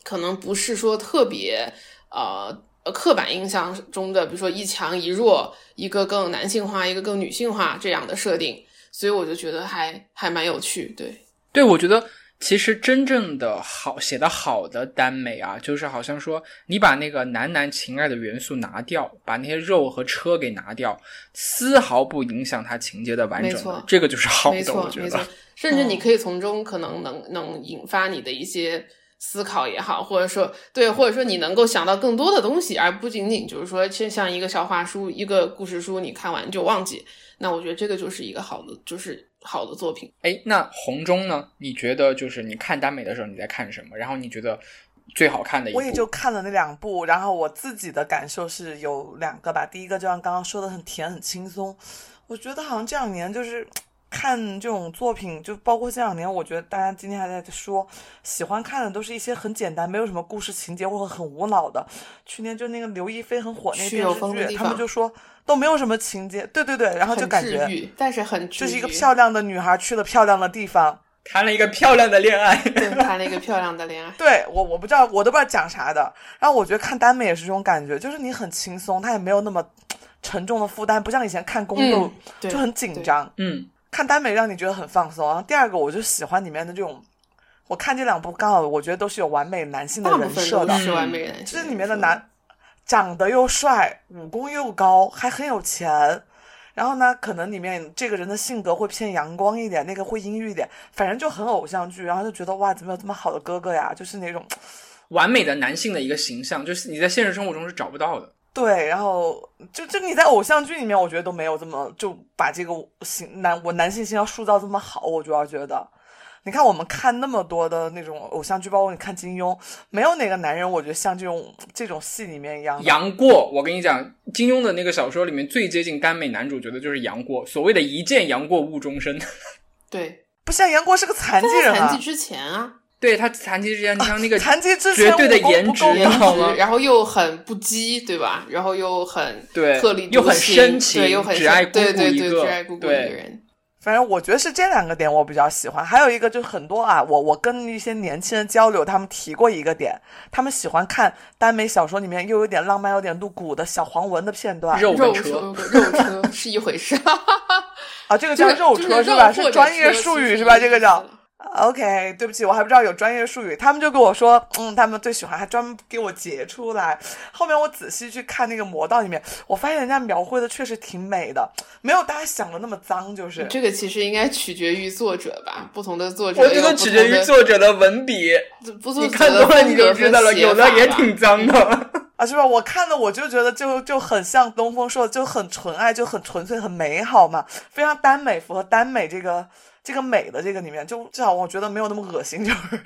可能不是说特别呃呃刻板印象中的，比如说一强一弱，一个更男性化，一个更女性化这样的设定，所以我就觉得还还蛮有趣，对。对，我觉得其实真正的好写的好的耽美啊，就是好像说你把那个男男情爱的元素拿掉，把那些肉和车给拿掉，丝毫不影响它情节的完整的，这个就是好的，没错我，觉没错得。，甚至你可以从中可能能能引发你的一些思考也好，或者说对，或者说你能够想到更多的东西，而不仅仅就是说，就像一个笑话书、一个故事书，你看完就忘记。那我觉得这个就是一个好的，就是好的作品。哎，那红中呢？你觉得就是你看耽美的时候你在看什么？然后你觉得最好看的一部？我也就看了那两部，然后我自己的感受是有两个吧。第一个就像刚刚说的，很甜很轻松。我觉得好像这两年就是看这种作品，就包括这两年，我觉得大家今天还在说，喜欢看的都是一些很简单，没有什么故事情节或者很无脑的。去年就那个刘亦菲很火那个电视剧，他们就说都没有什么情节，对对对，然后就感觉，但是很，就是一个漂亮的女孩去了漂亮的地方。谈了一个漂亮的恋爱。对，谈了一个漂亮的恋爱。对我我不知道，我都不知道讲啥的。然后我觉得看耽美也是这种感觉，就是你很轻松，它也没有那么沉重的负担，不像以前看宫斗、嗯就很紧张。嗯，看耽美让你觉得很放松。然后第二个，我就喜欢里面的这种，我看这两部刚好我觉得都是有完美男性的人设的，都是完美人，就是里面的男长得又帅，武功又高，还很有钱。然后呢，可能里面这个人的性格会偏阳光一点，那个会阴郁一点，反正就很偶像剧。然后就觉得哇，怎么有这么好的哥哥呀？就是那种完美的男性的一个形象，就是你在现实生活中是找不到的。对，然后就就你在偶像剧里面，我觉得都没有这么就把这个形男我男性形象塑造这么好，我主要觉得。你看我们看那么多的那种偶像剧，包括你看金庸，没有哪个男人我觉得像这种这种戏里面一样。杨过，我跟你讲，金庸的那个小说里面最接近耽美男主角的就是杨过，所谓的一见杨过误终身。对，不像杨过是个残疾人啊残疾，之前啊，对他残疾之前，你像那个残疾之前绝对的颜值你知道吗，然后又很不羁，对吧？然后又很对特立又很深情对，又很只爱姑对对对，姑一个只爱姑姑一个对人。反正我觉得是这两个点我比较喜欢，还有一个就是很多啊，我我跟一些年轻人交流，他们提过一个点，他们喜欢看耽美小说里面又有点浪漫、有点露骨的小黄文的片段。肉车，肉 车是一回事，啊，这个叫就是就是肉车是吧？是专业术语是吧？这个叫 OK，对不起，我还不知道有专业术语。他们就跟我说，嗯，他们最喜欢，还专门给我截出来。后面我仔细去看那个魔道里面，我发现人家描绘的确实挺美的，没有大家想的那么脏，就是。这个其实应该取决于作者吧，不同的作者我觉得取决于作者的文笔，不作你看多了你就知道了，有的也挺脏的。啊，是吧？我看的我就觉得就就很像东风说的，就很纯爱，就很纯粹，很美好嘛，非常耽美，符合耽美这个这个美的这个里面，就至少我觉得没有那么恶心，就是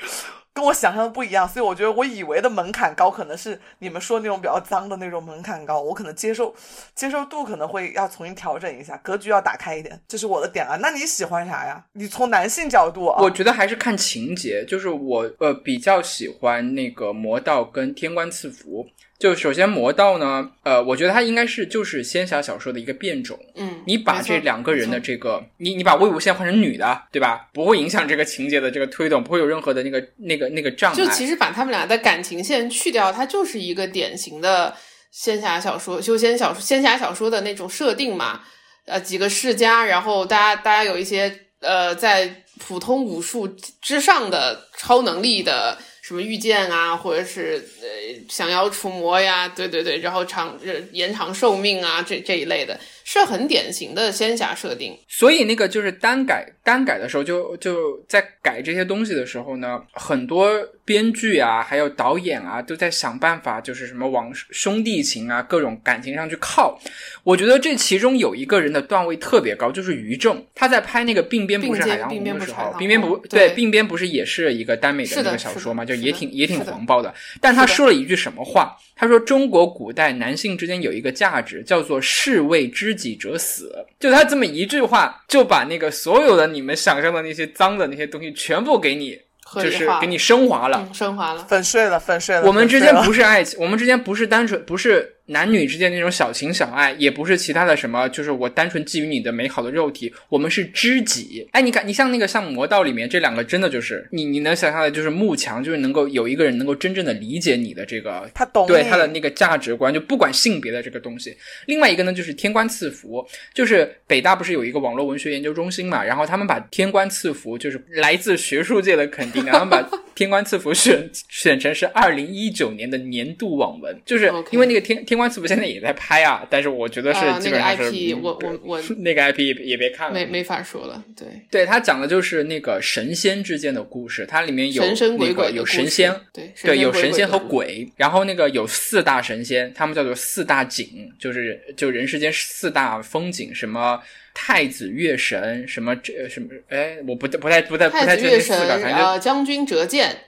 跟我想象的不一样。所以我觉得我以为的门槛高，可能是你们说那种比较脏的那种门槛高，我可能接受接受度可能会要重新调整一下，格局要打开一点，这是我的点啊。那你喜欢啥呀？你从男性角度啊，我觉得还是看情节，就是我呃比较喜欢那个魔道跟天官赐福。就首先魔道呢，呃，我觉得它应该是就是仙侠小说的一个变种。嗯，你把这两个人的这个，你你把魏无羡换成女的，对吧？不会影响这个情节的这个推动，不会有任何的那个那个那个障碍。就其实把他们俩的感情线去掉，它就是一个典型的仙侠小说、修仙小说、仙侠小说的那种设定嘛。呃，几个世家，然后大家大家有一些呃，在普通武术之上的超能力的。什么御剑啊，或者是呃降妖除魔呀，对对对，然后长延长寿命啊，这这一类的，是很典型的仙侠设定。所以那个就是单改单改的时候就，就在改这些东西的时候呢，很多编剧啊，还有导演啊，都在想办法，就是什么往兄弟情啊、各种感情上去靠。我觉得这其中有一个人的段位特别高，就是于正。他在拍那个《鬓边不是海洋鬓红》的时候，鬓边不对，对鬓边不是也是一个耽美的那个小说嘛，就也挺也挺黄暴的。但他说了一句什么话？他说中国古代男性之间有一个价值叫做士为知己者死，就他这么一句话，就把那个所有的你们想象的那些脏的那些东西全部给你，就合理化是给你升华了。嗯，升华了。粉碎了，粉碎了。我们之间不是爱情，我们之间不是单纯不是男女之间那种小情小爱，也不是其他的什么，就是我单纯觊觎你的美好的肉体，我们是知己。哎，你看，你像那个像魔道里面这两个，真的就是你你能想象的，就是慕强，就是能够有一个人能够真正的理解你的这个他懂对他的那个价值观，就不管性别的这个东西。另外一个呢，就是天官赐福，就是北大不是有一个网络文学研究中心嘛，然后他们把天官赐福，就是来自学术界的肯定，然后把天官赐福选 选成是二零一九年的年度网文，就是因为那个天天官赐福现在也在拍啊，但是我觉得是基本上是、IP 嗯我我我 那个 IP 也也别看了，没没法说了，对，对他讲的就是那个神仙之间的故事，它里面有神神鬼那个有神仙，对对，有神仙和鬼，然后那个有四大神仙，他们叫做四大景，就是就人世间四大风景，什么太子月神，什么这什么，哎，我不不太不太不太太子月确定四个，神反正就呃将军折剑。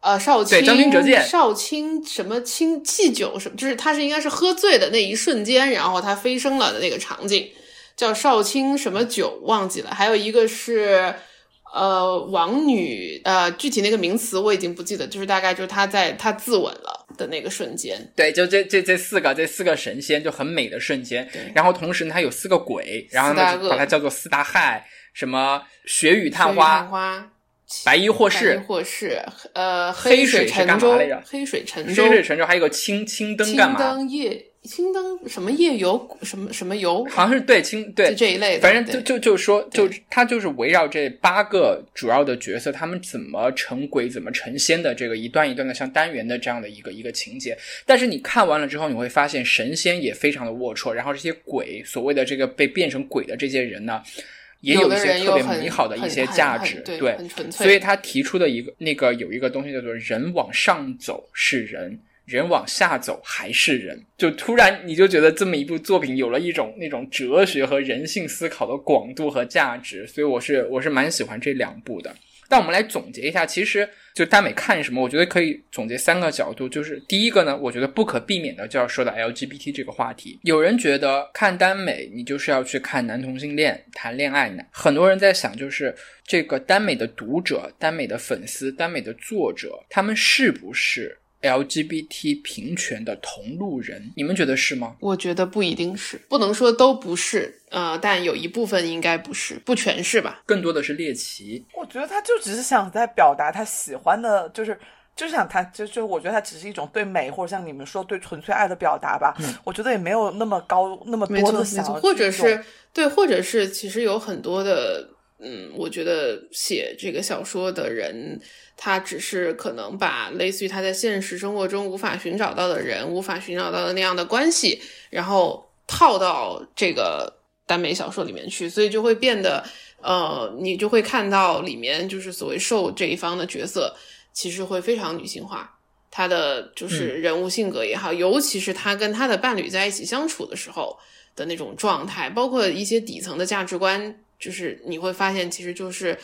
呃，少卿对将军折剑少卿什么清祭酒什么，就是他是应该是喝醉的那一瞬间，然后他飞升了的那个场景，叫少卿什么酒忘记了，还有一个是呃王女，呃具体那个名词我已经不记得，就是大概就是她在她自刎了的那个瞬间，对，就这这这四个这四个神仙就很美的瞬间。对，然后同时呢，它有四个鬼，然后呢就把它叫做四大害，什么雪雨探花、白衣祸白衣事、或是呃黑水沉舟黑水沉舟，水水沉舟，还有个青青灯青干嘛？灯夜青灯什么夜游什么什么游，好像是对青对。就这一类的，反正就对。就就说，就对他就是围绕这八个主要的角色，他们怎么成鬼，怎么成仙的这个一段一段的像单元的这样的一个一个情节。但是你看完了之后，你会发现神仙也非常的龌龊，然后这些鬼，所谓的这个被变成鬼的这些人呢，也有一些特别美好的一些价值，对对，很纯粹。所以他提出的一个那个有一个东西叫做“人往上走是人”。人往下走还是人，就突然你就觉得这么一部作品有了一种那种哲学和人性思考的广度和价值，所以我是我是蛮喜欢这两部的。但我们来总结一下，其实就耽美看什么，我觉得可以总结三个角度。就是第一个呢，我觉得不可避免的就要说到 LGBT 这个话题。有人觉得看耽美，你就是要去看男同性恋谈恋爱呢。很多人在想，就是这个耽美的读者、耽美的粉丝、耽美的作者，他们是不是 LGBT 平权的同路人？你们觉得是吗？我觉得不一定是，不能说都不是，呃，但有一部分应该不是，不全是吧？更多的是猎奇。我觉得他就只是想在表达他喜欢的，就是就想他就就我觉得他只是一种对美或者像你们说对纯粹爱的表达吧。我觉得也没有那么高那么多的想或者是对，或者是其实有很多的，嗯，我觉得写这个小说的人，他只是可能把类似于他在现实生活中无法寻找到的人，无法寻找到的那样的关系，然后套到这个耽美小说里面去，所以就会变得，呃，你就会看到里面就是所谓受这一方的角色，其实会非常女性化。他的就是人物性格也好，尤其是他跟他的伴侣在一起相处的时候的那种状态，包括一些底层的价值观，就是你会发现，其实就是，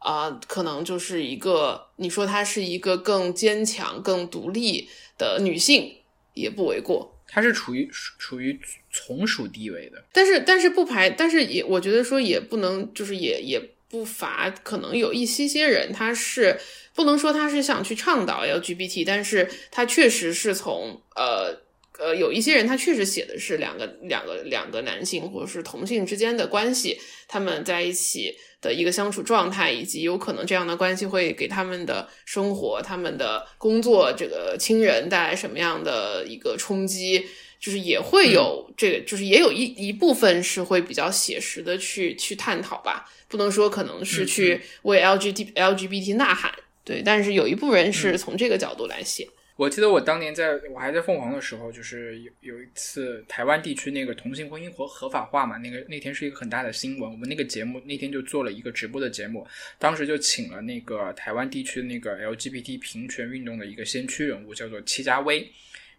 呃，可能就是一个你说她是一个更坚强、更独立的女性，也不为过。她是处于处于从属地位的，但是，但是不排，但是也，我觉得说也不能，就是也也不乏可能有一些些人，他是不能说他是想去倡导 LGBT，但是他确实是从呃呃，有一些人他确实写的是两个两个两个男性或者是同性之间的关系，他们在一起的一个相处状态，以及有可能这样的关系会给他们的生活、他们的工作、这个亲人带来什么样的一个冲击，就是也会有这个，就是也有一一部分是会比较写实的去去探讨吧，不能说可能是去为 LGBT LGBT 呐喊，对，但是有一部分人是从这个角度来写。我记得我当年在我还在凤凰的时候，就是有有一次台湾地区那个同性婚姻合合法化嘛，那个那天是一个很大的新闻。我们那个节目那天就做了一个直播的节目，当时就请了那个台湾地区那个 LGBT 平权运动的一个先驱人物，叫做戚家威。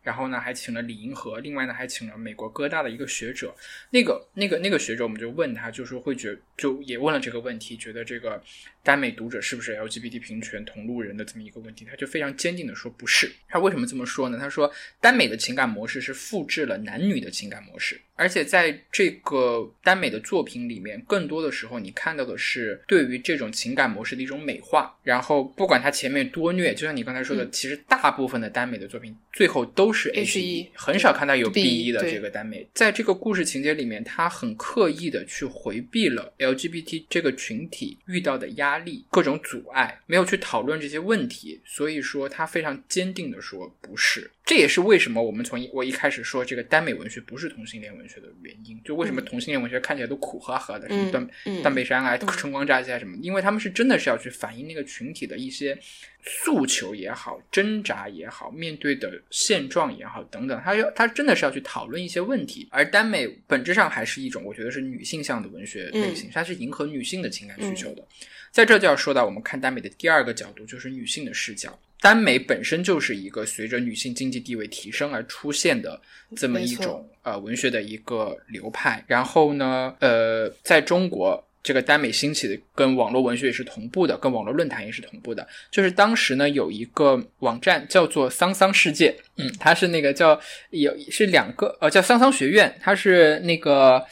然后呢，还请了李银河，另外呢，还请了美国哥大的一个学者。那个、那个、那个学者，我们就问他，就是会觉，就也问了这个问题，觉得这个耽美读者是不是 LGBT 平权同路人的这么一个问题，他就非常坚定的说不是。他为什么这么说呢？他说耽美的情感模式是复制了男女的情感模式。而且在这个耽美的作品里面，更多的时候你看到的是对于这种情感模式的一种美化。然后不管它前面多虐，就像你刚才说的，其实大部分的耽美的作品最后都是 H E，很少看到有 B E 的这个耽美。在这个故事情节里面，他很刻意的去回避了 LGBT 这个群体遇到的压压力、各种阻碍，没有去讨论这些问题。所以说，他非常坚定的说不是。这也是为什么我们从我一开始说这个耽美文学不是同性恋文学的原因，就为什么同性恋文学看起来都苦呵呵的，什么断断背山啊、春光乍泄啊什么，因为他们是真的是要去反映那个群体的一些诉求也好、挣扎也好、面对的现状也好等等，他要他真的是要去讨论一些问题。而耽美本质上还是一种我觉得是女性向的文学类型，它是迎合女性的情感需求的。在这就要说到我们看耽美的第二个角度，就是女性的视角。耽美本身就是一个随着女性经济地位提升而出现的这么一种呃文学的一个流派。然后呢，呃，在中国这个耽美兴起的跟网络文学也是同步的，跟网络论坛也是同步的。就是当时呢有一个网站叫做桑桑世界，嗯，它是那个叫有是两个呃叫桑桑学院，它是那个。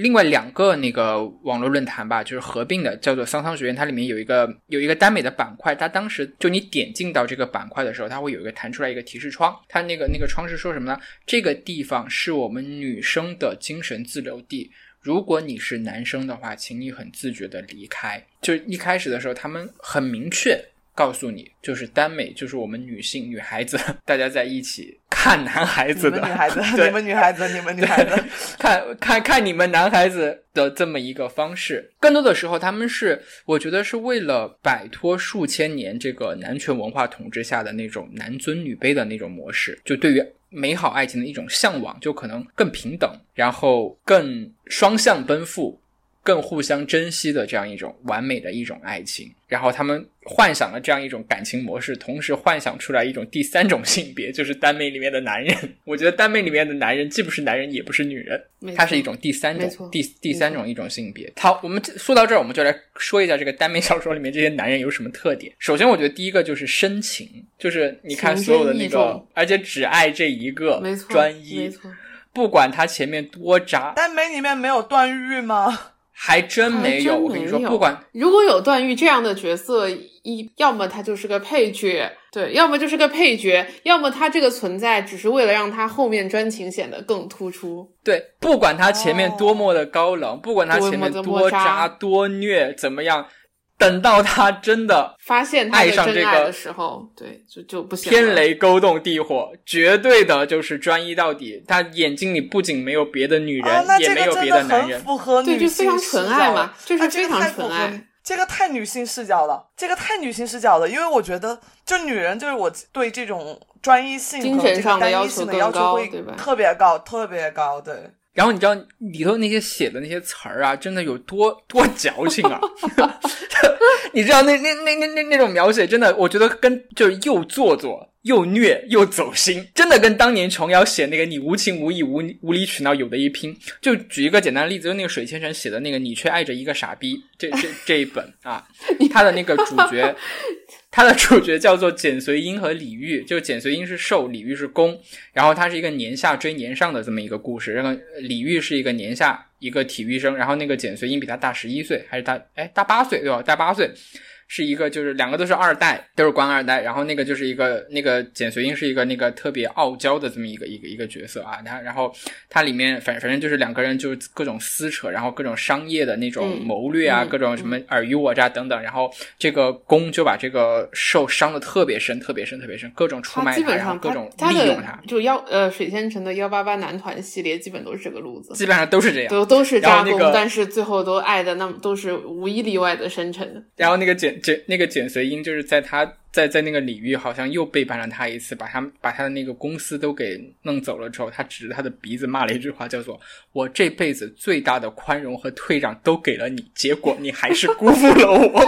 另外两个那个网络论坛吧，就是合并的，叫做桑桑学院。它里面有一个有一个耽美的板块。它当时就你点进到这个板块的时候，它会有一个弹出来一个提示窗。它那个那个窗是说什么呢？这个地方是我们女生的精神自留地。如果你是男生的话，请你很自觉的离开。就一开始的时候，他们很明确。告诉你，就是耽美，就是我们女性女孩子大家在一起看男孩子的，女孩子，你们女孩子，你们女孩子，看看看你们男孩子的这么一个方式。更多的时候，他们是我觉得是为了摆脱数千年这个男权文化统治下的那种男尊女卑的那种模式，就对于美好爱情的一种向往，就可能更平等，然后更双向奔赴。更互相珍惜的这样一种完美的一种爱情，然后他们幻想了这样一种感情模式，同时幻想出来一种第三种性别，就是耽美里面的男人。我觉得耽美里面的男人既不是男人，也不是女人，它是一种第三种第第三种一种性别。好，我们说到这儿，我们就来说一下这个耽美小说里面这些男人有什么特点。首先，我觉得第一个就是深情，就是你看所有的那个，而且只爱这一个，没错专一，不管他前面多渣。耽美里面没有段誉吗？还真没有，我跟你说，不管如果有段誉这样的角色，一要么他就是个配角，对，要么就是个配角，要么他这个存在只是为了让他后面专情显得更突出。对，不管他前面多么的高冷，不管他前面多渣多虐，怎么样。等到他真的发现爱上这个的时候，对，就就不行。天雷勾动地火，绝对的就是专一到底。他眼睛里不仅没有别的女人，也没有别的男人，符合对，就非常纯爱嘛，就是非常纯爱。这个太女性视角了，这个太女性视角了。因为我觉得，就女人就是我对这种专一性、精神上的要求的要求会？特别高，特别高，对。然后你知道里头那些写的那些词儿啊，真的有多 多矫情啊！你知道那那那那那那种描写，真的，我觉得跟就是又做作又虐又走心，真的跟当年琼瑶写那个“你无情无义无无理取闹”有的一拼。就举一个简单的例子，就那个水千城写的那个“你却爱着一个傻逼”这这这一本啊，他的那个主角。他的主角叫做简随英和李煜，就简随英是受，李煜是攻，然后他是一个年下追年上的这么一个故事。然后李煜是一个年下一个体育生，然后那个简随英比他大十一岁，还是大哎大八岁对吧？大八岁。是一个就是两个都是二代，都是官二代，然后那个就是一个那个简随英是一个那个特别傲娇的这么一个一个一个角色啊，他然后他里面反反正就是两个人就是各种撕扯，然后各种商业的那种嗯谋略啊，嗯各种什么尔虞我诈等等，然后这个公就把这个受伤的特别深，特别深，特别深，各种出卖他，基本上然后各种他利用他的就幺呃水仙城的幺八八男团系列基本都是这个路子，基本上都是这样。都都是渣攻，那个但是最后都爱的那么都是无一例外的深沉。然后那个简简那个简隋英就是在他在在那个领域好像又背叛了他一次，把他把他的那个公司都给弄走了之后，他指着他的鼻子骂了一句话，叫做“我这辈子最大的宽容和退让都给了你，结果你还是辜负了我。”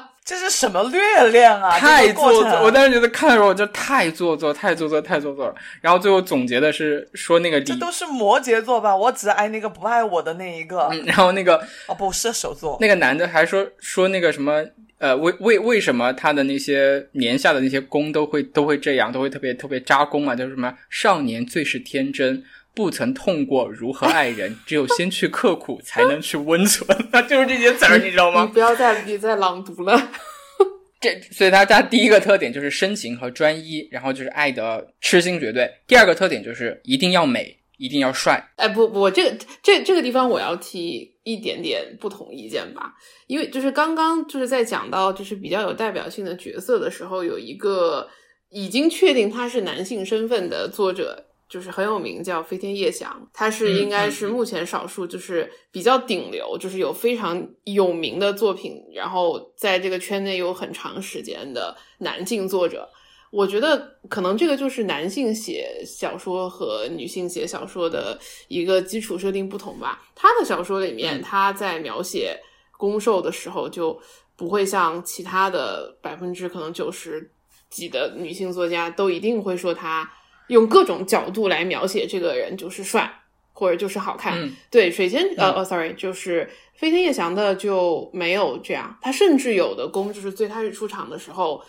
这是什么虐恋啊？太做作！我当时觉得看的时候我就太做作，太做作，太做作了。然后最后总结的是说那个李，这都是摩羯座吧？我只爱那个不爱我的那一个。嗯，然后那个哦不，射手座。那个男的还说说那个什么，呃，为为为什么他的那些年下的那些攻都会都会这样，都会特别特别扎攻嘛？就是什么少年最是天真，不曾痛过如何爱人，只有先去刻苦，才能去温存。就是这些词儿，你知道吗你？不要再你再朗读了。这所以他他第一个特点就是深情和专一，然后就是爱的痴心绝对。第二个特点就是一定要美，一定要帅。哎，不不，这个这这个地方我要提一点点不同意见吧，因为就是刚刚就是在讲到就是比较有代表性的角色的时候，有一个已经确定他是男性身份的作者。就是很有名，叫飞天夜翔，他是嗯应该是目前少数就是比较顶流，就是有非常有名的作品，然后在这个圈内有很长时间的男性作者。我觉得可能这个就是男性写小说和女性写小说的一个基础设定不同吧。他的小说里面，嗯他在描写攻受的时候，就不会像其他的百分之可能九十几的女性作家都一定会说他用各种角度来描写这个人就是帅或者就是好看。嗯对，水仙呃嗯哦，sorry，就是飞天夜翔的就没有这样，他甚至有的攻就是最开始出场的时候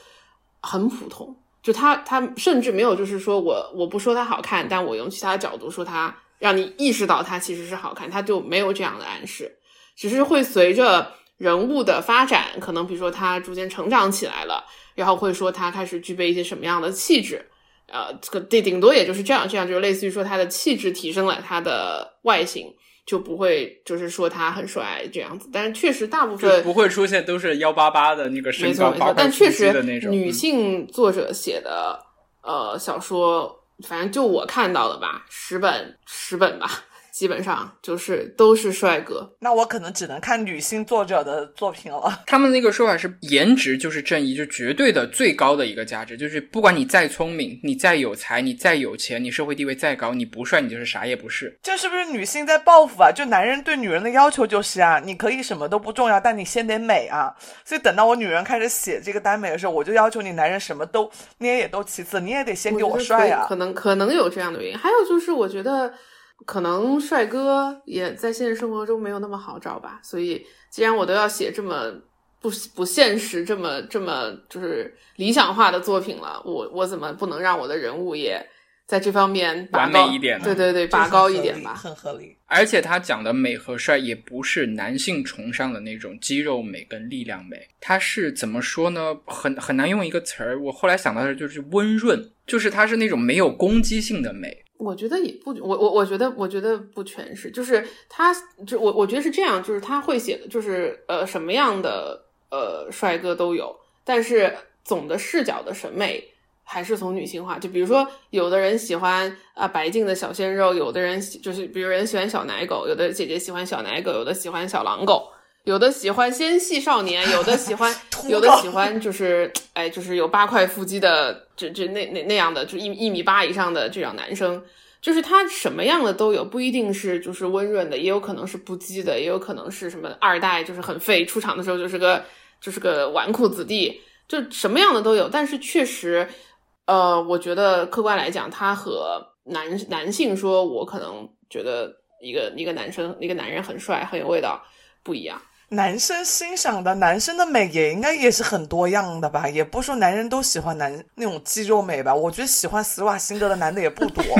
很普通，就他他甚至没有就是说我我不说他好看，但我用其他角度说他，让你意识到他其实是好看，他就没有这样的暗示，只是会随着人物的发展，可能比如说他逐渐成长起来了，然后会说他开始具备一些什么样的气质。呃，这个顶顶多也就是这样，这样就是类似于说他的气质提升了他的外形，就不会就是说他很帅这样子。但是确实大部就分不会出现都是幺八八的那个身高八但确实。女嗯性作者写的呃小说，反正就我看到的吧，十本十本吧，基本上就是都是帅哥。那我可能只能看女性作者的作品了。他们那个说法是颜值就是正义，就绝对的最高的一个价值，就是不管你再聪明，你再有才，你再有钱，你社会地位再高，你不帅，你就是啥也不是。这是不是女性在报复啊？就男人对女人的要求就是啊，你可以什么都不重要，但你先得美啊。所以等到我女人开始写这个耽美的时候，我就要求你男人什么都你也都其次，你也得先给我帅啊。可能可能有这样的原因。还有就是，我觉得可能帅哥也在现实生活中没有那么好找吧。所以，既然我都要写这么不不现实、这么这么就是理想化的作品了，我我怎么不能让我的人物也在这方面拔完美一点呢对对对，拔高一点吧。很合理。而且他讲的美和帅也不是男性崇尚的那种肌肉美跟力量美，他是怎么说呢？很很难用一个词儿。我后来想到的就是温润，就是他是那种没有攻击性的美。我觉得也不，我我我觉得我觉得不全是，就是他就我我觉得是这样，就是他会写的，就是呃什么样的呃帅哥都有，但是总的视角的审美还是从女性化。就比如说，有的人喜欢啊、白净的小鲜肉，有的人喜就是比如人喜欢小奶狗，有的姐姐喜欢小奶狗，有的喜欢小狼狗。有的喜欢纤细少年，有的喜欢，有的喜欢就是，哎，就是有八块腹肌的，这这那那那样的，就一一米八以上的这样男生，就是他什么样的都有，不一定是就是温润的，也有可能是不羁的，也有可能是什么二代，就是很废，出场的时候就是个就是个纨绔子弟，就什么样的都有。但是确实，呃，我觉得客观来讲，他和男男性说，我可能觉得一个一个男生一个男人很帅很有味道不一样。男生欣赏的男生的美也应该也是很多样的吧，也不是说男人都喜欢男那种肌肉美吧。我觉得喜欢斯瓦辛格的男的也不多。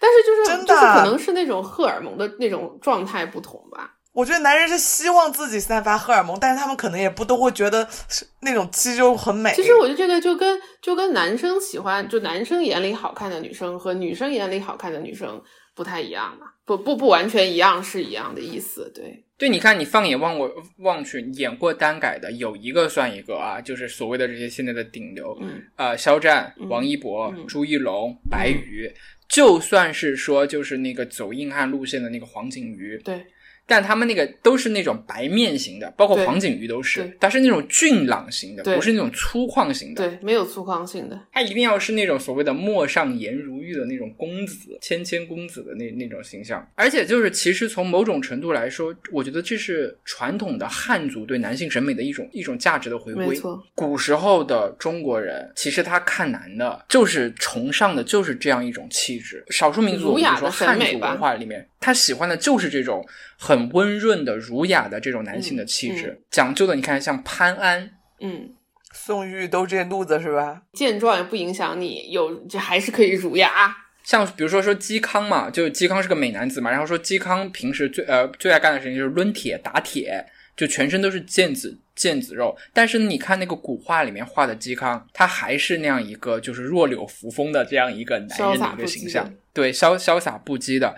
但是就是真的就是可能是那种荷尔蒙的那种状态不同吧。我觉得男人是希望自己散发荷尔蒙，但是他们可能也不都会觉得是那种肌肉很美。其实我觉得这个就跟就跟男生喜欢，就男生眼里好看的女生和女生眼里好看的女生不太一样吧，不不不完全一样是一样的意思。对对，你看你放眼望过望去，演过单改的有一个算一个啊，就是所谓的这些现在的顶流，嗯呃，肖战、嗯王一博、嗯朱一龙、白宇，就算是说就是那个走硬汉路线的那个黄景瑜，对但他们那个都是那种白面型的，包括黄景瑜都是对，他是那种俊朗型的，不是那种粗犷型的。对，没有粗犷性的。他一定要是那种所谓的陌上颜如玉的那种公子、谦谦公子的那那种形象，而且就是其实从某种程度来说，我觉得这是传统的汉族对男性审美的一种一种价值的回归。没错，古时候的中国人，其实他看男的，就是崇尚的就是这样一种气质。少数民族，比如说汉族文化里面，他喜欢的就是这种很温润的、儒雅的这种男性的气质，嗯讲究的。你看，像潘安，嗯，宋玉都这路子是吧？健壮也不影响你有，这还是可以儒雅。像比如说说嵇康嘛，就嵇康是个美男子嘛，然后说嵇康平时最呃最爱干的事情就是抡铁打铁，就全身都是腱子腱子肉。但是你看那个古画里面画的嵇康，他还是那样一个就是弱柳扶风的这样一个男人的一个形象对，潇潇洒不羁的。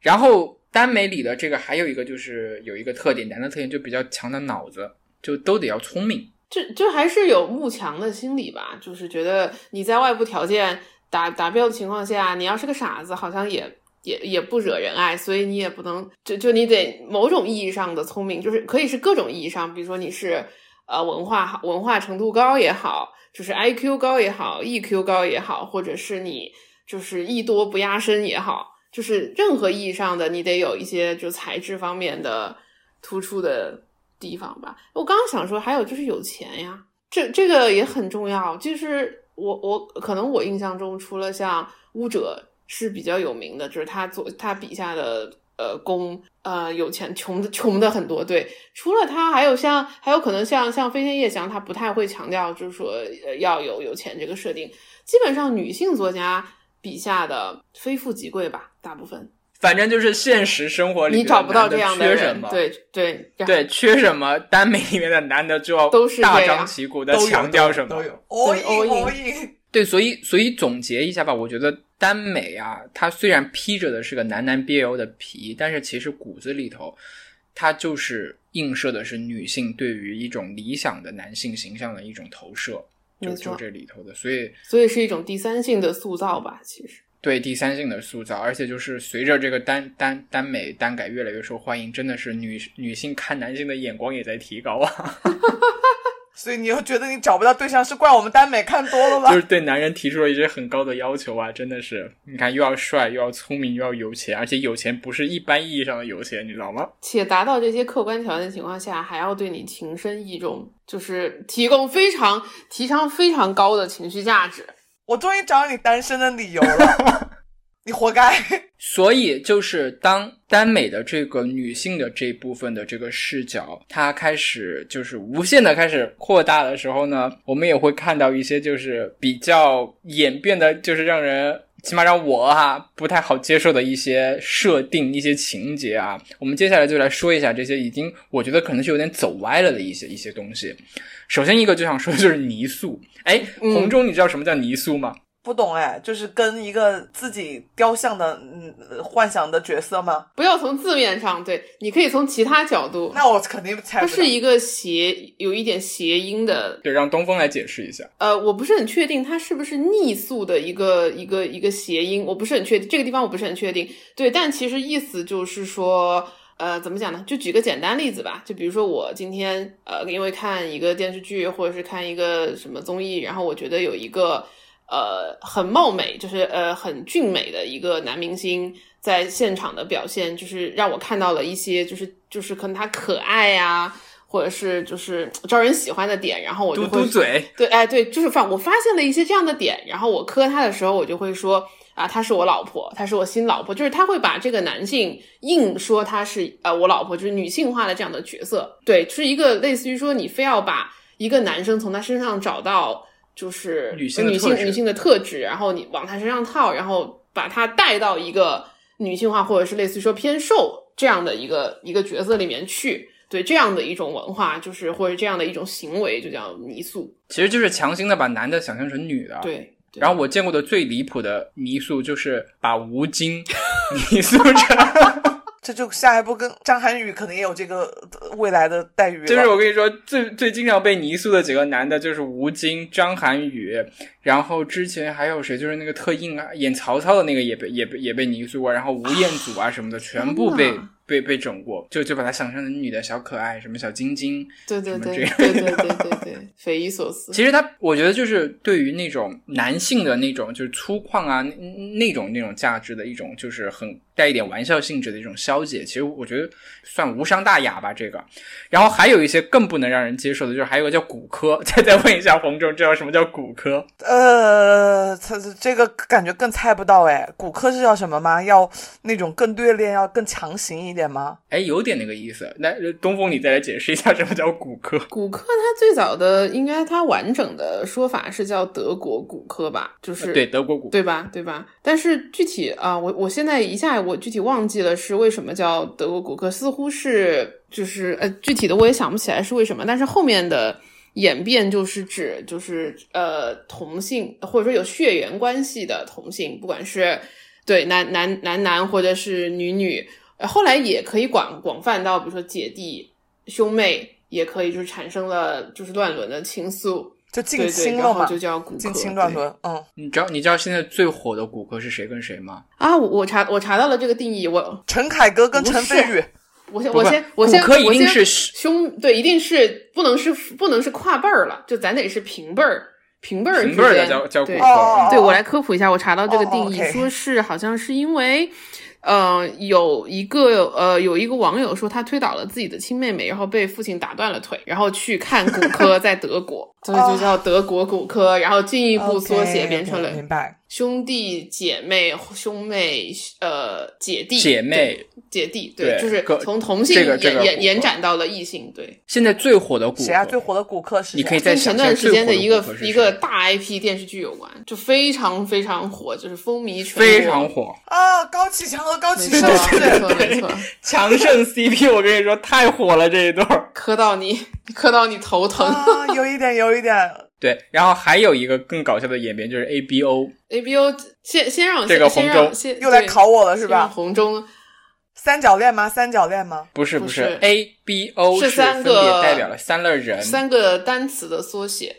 然后耽美里的这个还有一个就是有一个特点，男的特点就比较强的脑子，就都得要聪明。就就还是有慕强的心理吧，就是觉得你在外部条件达达标的情况下，你要是个傻子，好像也也也不惹人爱，所以你也不能就就你得某种意义上的聪明，就是可以是各种意义上，比如说你是呃文化文化程度高也好，就是 I Q 高也好，E Q 高也好，或者是你就是艺多不压身也好，就是任何意义上的你得有一些就材质方面的突出的地方吧。我刚刚想说，还有就是有钱呀，这这个也很重要。就是我我可能我印象中，除了像巫者是比较有名的，就是他做他笔下的呃公呃有钱穷的穷的很多。对，除了他，还有像还有可能像像飞天夜翔，他不太会强调就是说呃要有有钱这个设定。基本上女性作家笔下的非富即贵吧，大部分。反正就是现实生活里你找不到这样的人，缺什么，对对对，缺什么耽美里面的男的就要都是大张旗鼓的强调什么都有对 in all in all in。对，所以所以总结一下吧，我觉得耽美啊，它虽然披着的是个男男 BL 的皮，但是其实骨子里头，它就是映射的是女性对于一种理想的男性形象的一种投射，就就这里头的，所以所以是一种第三性的塑造吧，其实。对第三性的塑造，而且就是随着这个耽耽耽美耽改越来越受欢迎，真的是女女性看男性的眼光也在提高啊。所以你又觉得你找不到对象，是怪我们耽美看多了吗？就是对男人提出了一些很高的要求啊，真的是，你看又要帅，又要聪明，又要有钱，而且有钱不是一般意义上的有钱，你知道吗？且达到这些客观条件情况下，还要对你情深意重，就是提供非常提倡非常高的情绪价值。我终于找到你单身的理由了，你活该。所以就是当耽美的这个女性的这一部分的这个视角，它开始就是无限的开始扩大的时候呢，我们也会看到一些就是比较演变的，就是让人。起码让我哈、不太好接受的一些设定、一些情节啊，我们接下来就来说一下这些已经我觉得可能是有点走歪了的一些一些东西。首先一个就想说的就是泥塑，哎，嗯红中你知道什么叫泥塑吗？不懂哎，就是跟一个自己雕像的嗯幻想的角色吗？不要从字面上，对，你可以从其他角度。那我肯定猜它不到。是一个谐，有一点谐音的。对，让东风来解释一下。呃，我不是很确定它是不是逆塑的一个一个一个谐音，我不是很确定这个地方我不是很确定。对，但其实意思就是说，呃，怎么讲呢？就举个简单例子吧，就比如说我今天呃，因为看一个电视剧或者是看一个什么综艺，然后我觉得有一个呃很貌美，就是呃很俊美的一个男明星在现场的表现，就是让我看到了一些就是就是可能他可爱呀、或者是就是招人喜欢的点，然后我就嘟会嘟嘴，对，哎，对，就是反我发现了一些这样的点，然后我磕他的时候，我就会说啊，她是我老婆，她是我新老婆，就是他会把这个男性硬说他是呃我老婆，就是女性化的这样的角色，对，是一个类似于说你非要把一个男生从他身上找到就是女性女性女性的特质，然后你往他身上套，然后把他带到一个女性化或者是类似于说偏瘦这样的一个一个角色里面去。对这样的一种文化，就是或者这样的一种行为，就叫泥塑。其实就是强行的把男的想象成女的。对。然后我见过的最离谱的泥塑，就是把吴京 泥塑成。这就下一步跟张涵予可能也有这个未来的待遇。就是我跟你说，最最经常被泥塑的几个男的，就是吴京、张涵予，然后之前还有谁？就是那个特硬啊，演曹操的那个也被也被也被泥塑过，然后吴彦祖啊什么的，全部被。被被整过，就就把他想象成女的小可爱，什么小晶晶，对对对，对对对对对，匪夷所思。其实他，我觉得就是对于那种男性的那种就是粗犷啊，那种那种价值的一种，就是很带一点玩笑性质的一种消解。其实我觉得算无伤大雅吧，这个。然后还有一些更不能让人接受的，就是还有个叫骨科。再再问一下冯忠，知道什么叫骨科？呃，他这个感觉更猜不到哎，骨科是叫什么吗？要那种更对练，要更强行一。点吗？哎，有点那个意思。那东风，你再来解释一下什么叫骨科？骨科它最早的应该它完整的说法是叫德国骨科吧？就是对德国骨，对吧？对吧？但是具体啊，我我现在一下我具体忘记了是为什么叫德国骨科，似乎是就是呃具体的我也想不起来是为什么。但是后面的演变就是指就是呃同性或者说有血缘关系的同性，不管是对男男男男或者是女女。后来也可以广广泛到，比如说姐弟兄妹，也可以就是产生了就是乱伦的情愫，就近亲了嘛，就叫骨科。近亲乱伦，嗯。你知道你知道现在最火的骨科是谁跟谁吗？啊，我我查我查到了这个定义，我陈凯歌跟陈飞宇。我先我先我先我先兄对，一定是不能是不能是跨辈儿了，就咱得是平辈儿平辈儿平辈儿的叫叫骨科。对我来科普一下，我查到这个定义，说是好像是因为。呃，有一个呃，有一个网友说他推倒了自己的亲妹妹，然后被父亲打断了腿，然后去看骨科，在德国，所以就叫德国骨科，然后进一步缩写变成了明白。兄弟姐妹、兄妹、呃姐弟、姐妹、姐弟，对，就是从同性延延延展到了异性。对，现在最火的骨谁啊？最火的骨科是？你可以在前段时间的一个一个大 IP 电视剧有关，就非常非常火，就是风靡全国，非常火啊！高启强和高启盛，没错没错，强盛 CP，我跟你说太火了这一段，磕到你磕到你头疼，有一点有一点。对，然后还有一个更搞笑的演变，就是 A B O，A B O，先先让这个红中又来考我了是吧？红中三角恋吗？三角恋吗？不是不是，A B O 是三个代表了三类人，三个单词的缩写。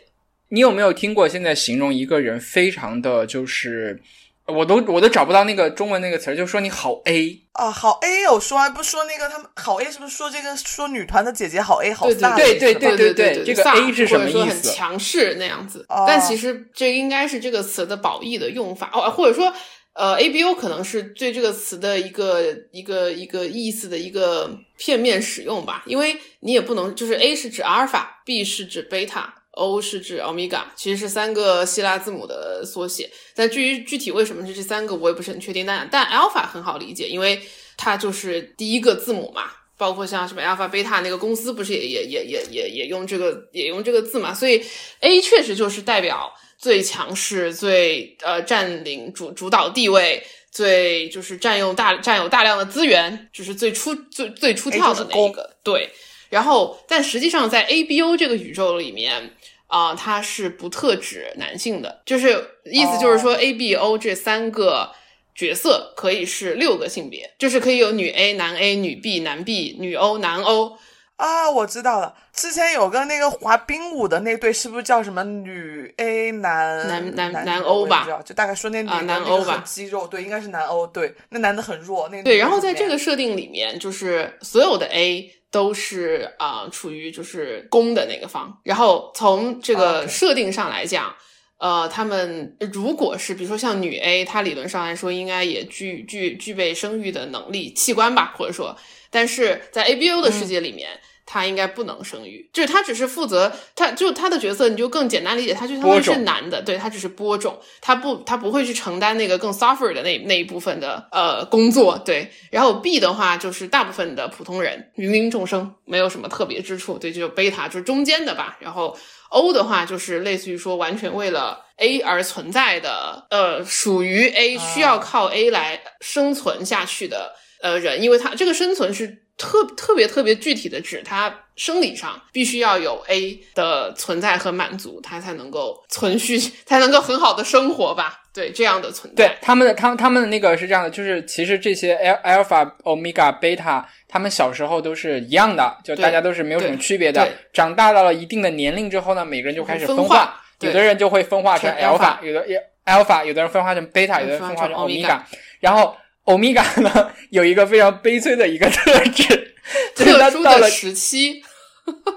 你有没有听过？现在形容一个人非常的就是。我都我都找不到那个中文那个词儿，就说你好 A 啊，好 A 有说啊，不说那个他们好 A 是不是说这个说女团的姐姐好 A 好飒？对对对对对，这个 A 是什么意思？很强势那样子。但其实这应该是这个词的褒义的用法哦，或者说呃 A B O 可能是对这个词的一个一个一个意思的一个片面使用吧，因为你也不能就是 A 是指阿尔法，B 是指贝塔。O 是指欧米伽，其实是三个希腊字母的缩写。但至于具体为什么是这三个，我也不是很确定。但但 alpha 很好理解，因为它就是第一个字母嘛。包括像什么 alpha、Beta 那个公司，不是也也也也也也用这个也用这个字嘛？所以 A 确实就是代表最强势、最呃占领主主导地位、最就是占用大占有大量的资源，就是最出最最出跳的那一个。对。然后，但实际上在 A B O 这个宇宙里面。啊，它是不特指男性的，就是意思就是说，A、B、O 这三个角色可以是六个性别，就是可以有女 A、男 A、女 B、男 B、女 O、男 O。啊，我知道了，之前有个那个滑冰舞的那对，是不是叫什么女 A 男男男男 O 吧？就大概说那女的男 O 吧，肌肉对，应该是男 O，对，那男的很弱，那对。然后在这个设定里面，就是所有的 A。都是啊，处于就是攻的那个方。然后从这个设定上来讲，呃，他们如果是比如说像女 A，她理论上来说应该也具具具备生育的能力器官吧，或者说，但是在 A B O 的世界里面。他应该不能生育，就是他只是负责，他就他的角色，你就更简单理解，他就相当于是男的，对他只是播种，他不他不会去承担那个更 suffer 的那那一部分的呃工作，对。然后 B 的话就是大部分的普通人，芸芸众生，没有什么特别之处，对，就贝塔就是中间的吧。然后 O 的话就是类似于说完全为了 A 而存在的，呃，属于 A 需要靠 A 来生存下去的。呃人，因为他这个生存是特特别特别具体的，指它生理上必须要有 A 的存在和满足，它才能够存续，才能够很好的生活吧。对这样的存在，对他们的他们他们的那个是这样的，就是其实这些 al alpha omega beta，他们小时候都是一样的，就大家都是没有什么区别的对。长大到了一定的年龄之后呢，每个人就开始分分化有的人就会分化成成 alpha，alpha 有的 alpha，有的人分化成 beta，有的人分化成 omega。然后 omega 呢 有一个非常悲催的一个特质，就是特殊他到了的时期，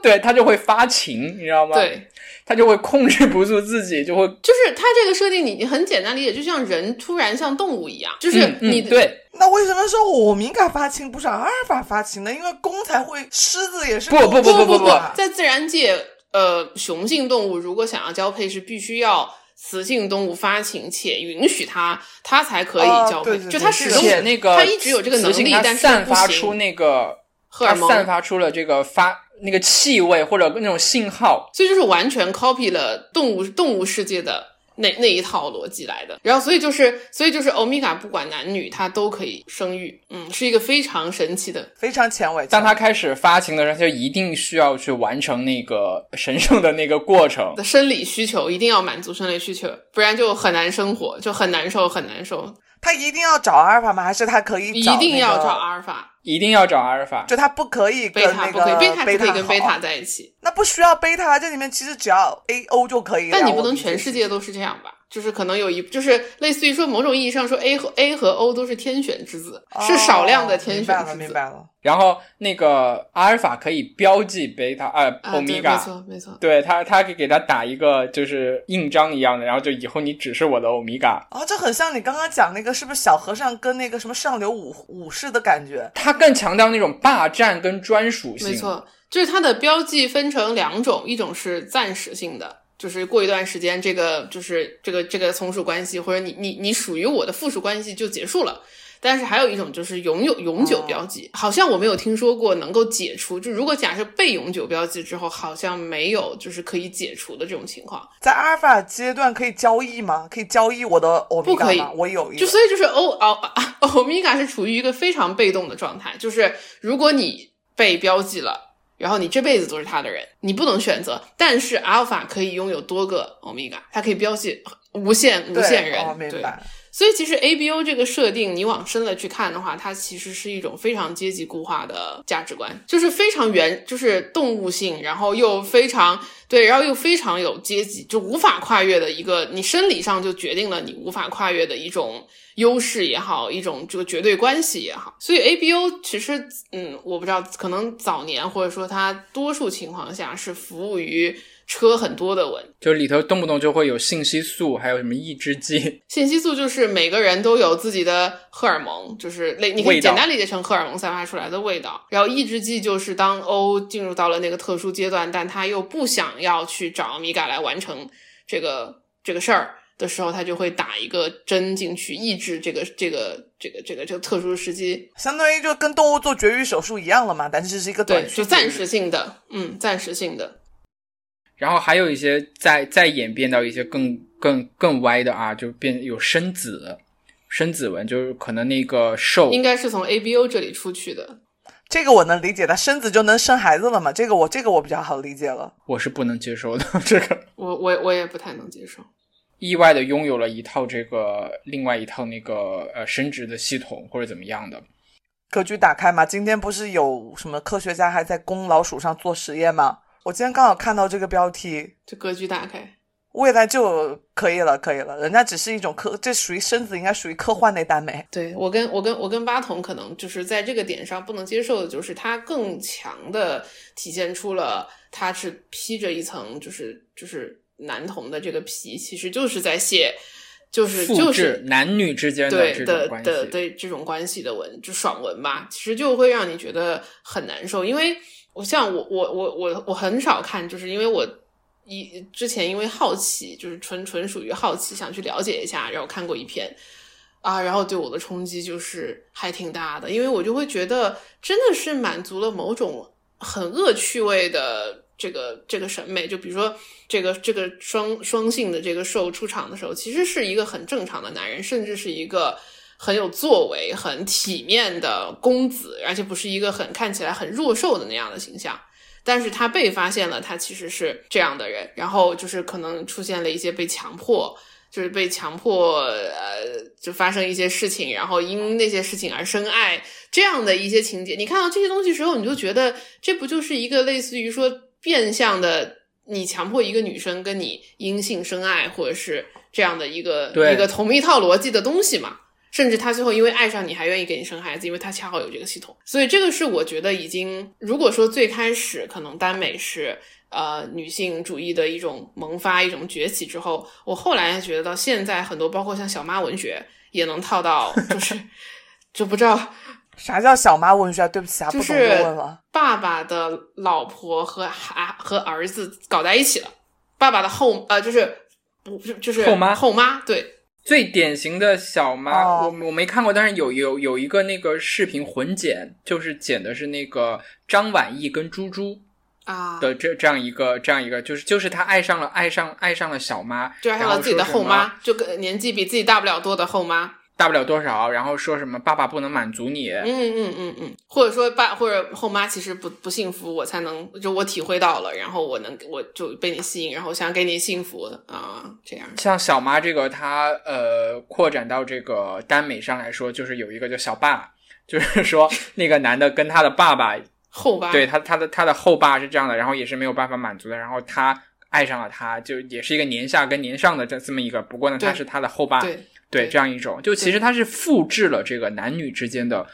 对他就会发情，你知道吗？，对，他就会控制不住自己，就会就是它这个设定，你你很简单理解，就像人突然像动物一样，就是嗯嗯你、对。那为什么说欧米伽发情不是阿尔法发情呢？因为公才会，狮子也是不不公不不不不啊在自然界，呃，雄性动物如果想要交配，是必须要雌性动物发情且允许它，它才可以哦交配。对对对就它始终这个且那个它一直有这个能力，雌性它但是不散发出。那个荷尔蒙散发出了这个发那个气味或者那种信号。所以就是完全 copy 了动物动物世界的那那一套逻辑来的。然后所以就是所以就是欧米伽不管男女，它都可以生育，嗯，是一个非常神奇的。非常前卫。当它开始发情的时候，它就一定需要去完成那个神圣的那个过程。的生理需求一定要满足生理需求，不然就很难生活，就很难受，很难受。他一定要找阿尔法吗？还是他可以一找、那个、定要找阿尔法，一定要找阿尔法。就他不可以跟贝塔那个不可以，贝塔不可以跟贝塔在一起。那不需要贝塔，这里面其实只要 A O 就可以了。但你不能全世界都是这样吧？就是可能有一，就是类似于说某种意义上说 A 和 A 和 O 都是天选之子，是少量的天哦明白了，选。明白了。然后那个阿尔法可以标记贝塔呃啊，欧米伽，没错，没错。对他，他可以给他打一个就是印章一样的，然后就以后你只是我的欧米伽。哦，这很像你刚刚讲那个，是不是小和尚跟那个什么上流武武士的感觉？他更强调那种霸占跟专属性。没，错，就是它的标记分成两种，一种是暂时性的，就是过一段时间，这个就是这个这个从属关系或者你你你属于我的附属关系就结束了。但是还有一种就是永久永久标记，好像我没有听说过能够解除。就如果假设被永久标记之后，好像没有就是可以解除的这种情况。在阿尔法阶段可以交易吗？可以交易我的欧米不可以伽吗？我有一个。就所以就是欧欧啊欧米伽是处于一个非常被动的状态，就是如果你被标记了，然后你这辈子都是他的人，你不能选择。但是阿尔法可以拥有多个欧米伽，它可以标记无限无限人，哦，明对。白。所以其实 A B O 这个设定，你往深了去看的话，它其实是一种非常阶级固化的价值观，就是非常原，就是动物性，然后又非常对，然后又非常有阶级，就无法跨越的一个，你生理上就决定了你无法跨越的一种优势也好，一种这个绝对关系也好。所以 A B O 其实，嗯，我不知道，可能早年或者说它多数情况下是服务于车很多的文，就里头动不动就会有信息素，还有什么抑制剂。信息素就是每个人都有自己的荷尔蒙，就是类你可以简单理解成荷尔蒙散发出来的味道。然后抑制剂就是当 O 进入到了那个特殊阶段，但他又不想要去找米伽来完成这个这个事儿的时候，他就会打一个针进去抑制这个这个这个这个这个特殊时机。相当于就跟动物做绝育手术一样了嘛，但是是一个短就暂时性的，嗯，暂时性的。然后还有一些再再演变到一些更更更歪的啊，就变有生子，生子纹，就是可能那个受应该是从 ABO 这里出去的。这个我能理解，的生子就能生孩子了嘛？这个我这个我比较好理解了。我是不能接受的。这个我我我也不太能接受。意外的拥有了一套这个另外一套那个呃生殖的系统或者怎么样的，格局打开嘛，今天不是有什么科学家还在公老鼠上做实验吗？我今天刚好看到这个标题，这格局打开，未来就可以了，可以了。人家只是一种科，这属于身子，应该属于科幻那耽美。对我跟我跟我跟八筒可能就是在这个点上不能接受的，就是他更强的体现出了他是披着一层就是就是男童的这个皮，其实就是在写，就是复制就是男女之间对的这种关系。的对这种关系的文，就爽文吧，其实就会让你觉得很难受，因为我像我我我我我很少看，就是因为我一之前因为好奇，就是纯纯属于好奇，想去了解一下，然后看过一篇啊，然后对我的冲击就是还挺大的，因为我就会觉得真的是满足了某种很恶趣味的这个这个审美，就比如说这个这个双双性的这个兽出场的时候，其实是一个很正常的男人，甚至是一个很有作为、很体面的公子，而且不是一个很看起来很弱瘦的那样的形象。但是他被发现了，他其实是这样的人，然后就是可能出现了一些被强迫，就是被强迫，呃，就发生一些事情，然后因那些事情而深爱这样的一些情节。你看到这些东西时候，你就觉得这不就是一个类似于说变相的，你强迫一个女生跟你因性深爱，或者是这样的一个一个同一套逻辑的东西嘛？甚至他最后因为爱上你还愿意给你生孩子，因为他恰好有这个系统，所以这个是我觉得已经，如果说最开始可能耽美是呃女性主义的一种萌发、一种崛起之后，我后来觉得到现在很多包括像小妈文学也能套到，就是 就不知道啥叫小妈文学啊，对不起啊，不懂就问了。爸爸的老婆和孩和儿子搞在一起了，爸爸的后呃就是不就是后妈后妈对。最典型的小妈，我我没看过，但是有有有一个那个视频混剪，就是剪的是那个张晚意跟猪猪啊的这这样一个这样一个，就是就是他爱上了爱上爱上了小妈，就爱上了自己的后妈，就跟年纪比自己大不了多的后妈。大不了多少，然后说什么爸爸不能满足你，嗯嗯嗯嗯，或者说爸或者后妈其实不不幸福，我才能就我体会到了，然后我能我就被你吸引，然后想给你幸福啊，这样。像小妈这个，她呃扩展到这个耽美上来说，就是有一个叫小爸，就是说 那个男的跟他的爸爸后爸，对他他的他的后爸是这样的，然后也是没有办法满足的，然后他爱上了他，就也是一个年下跟年上的这这么一个，不过呢他是他的后爸。对。对，这样一种，就其实它是复制了这个男女之间的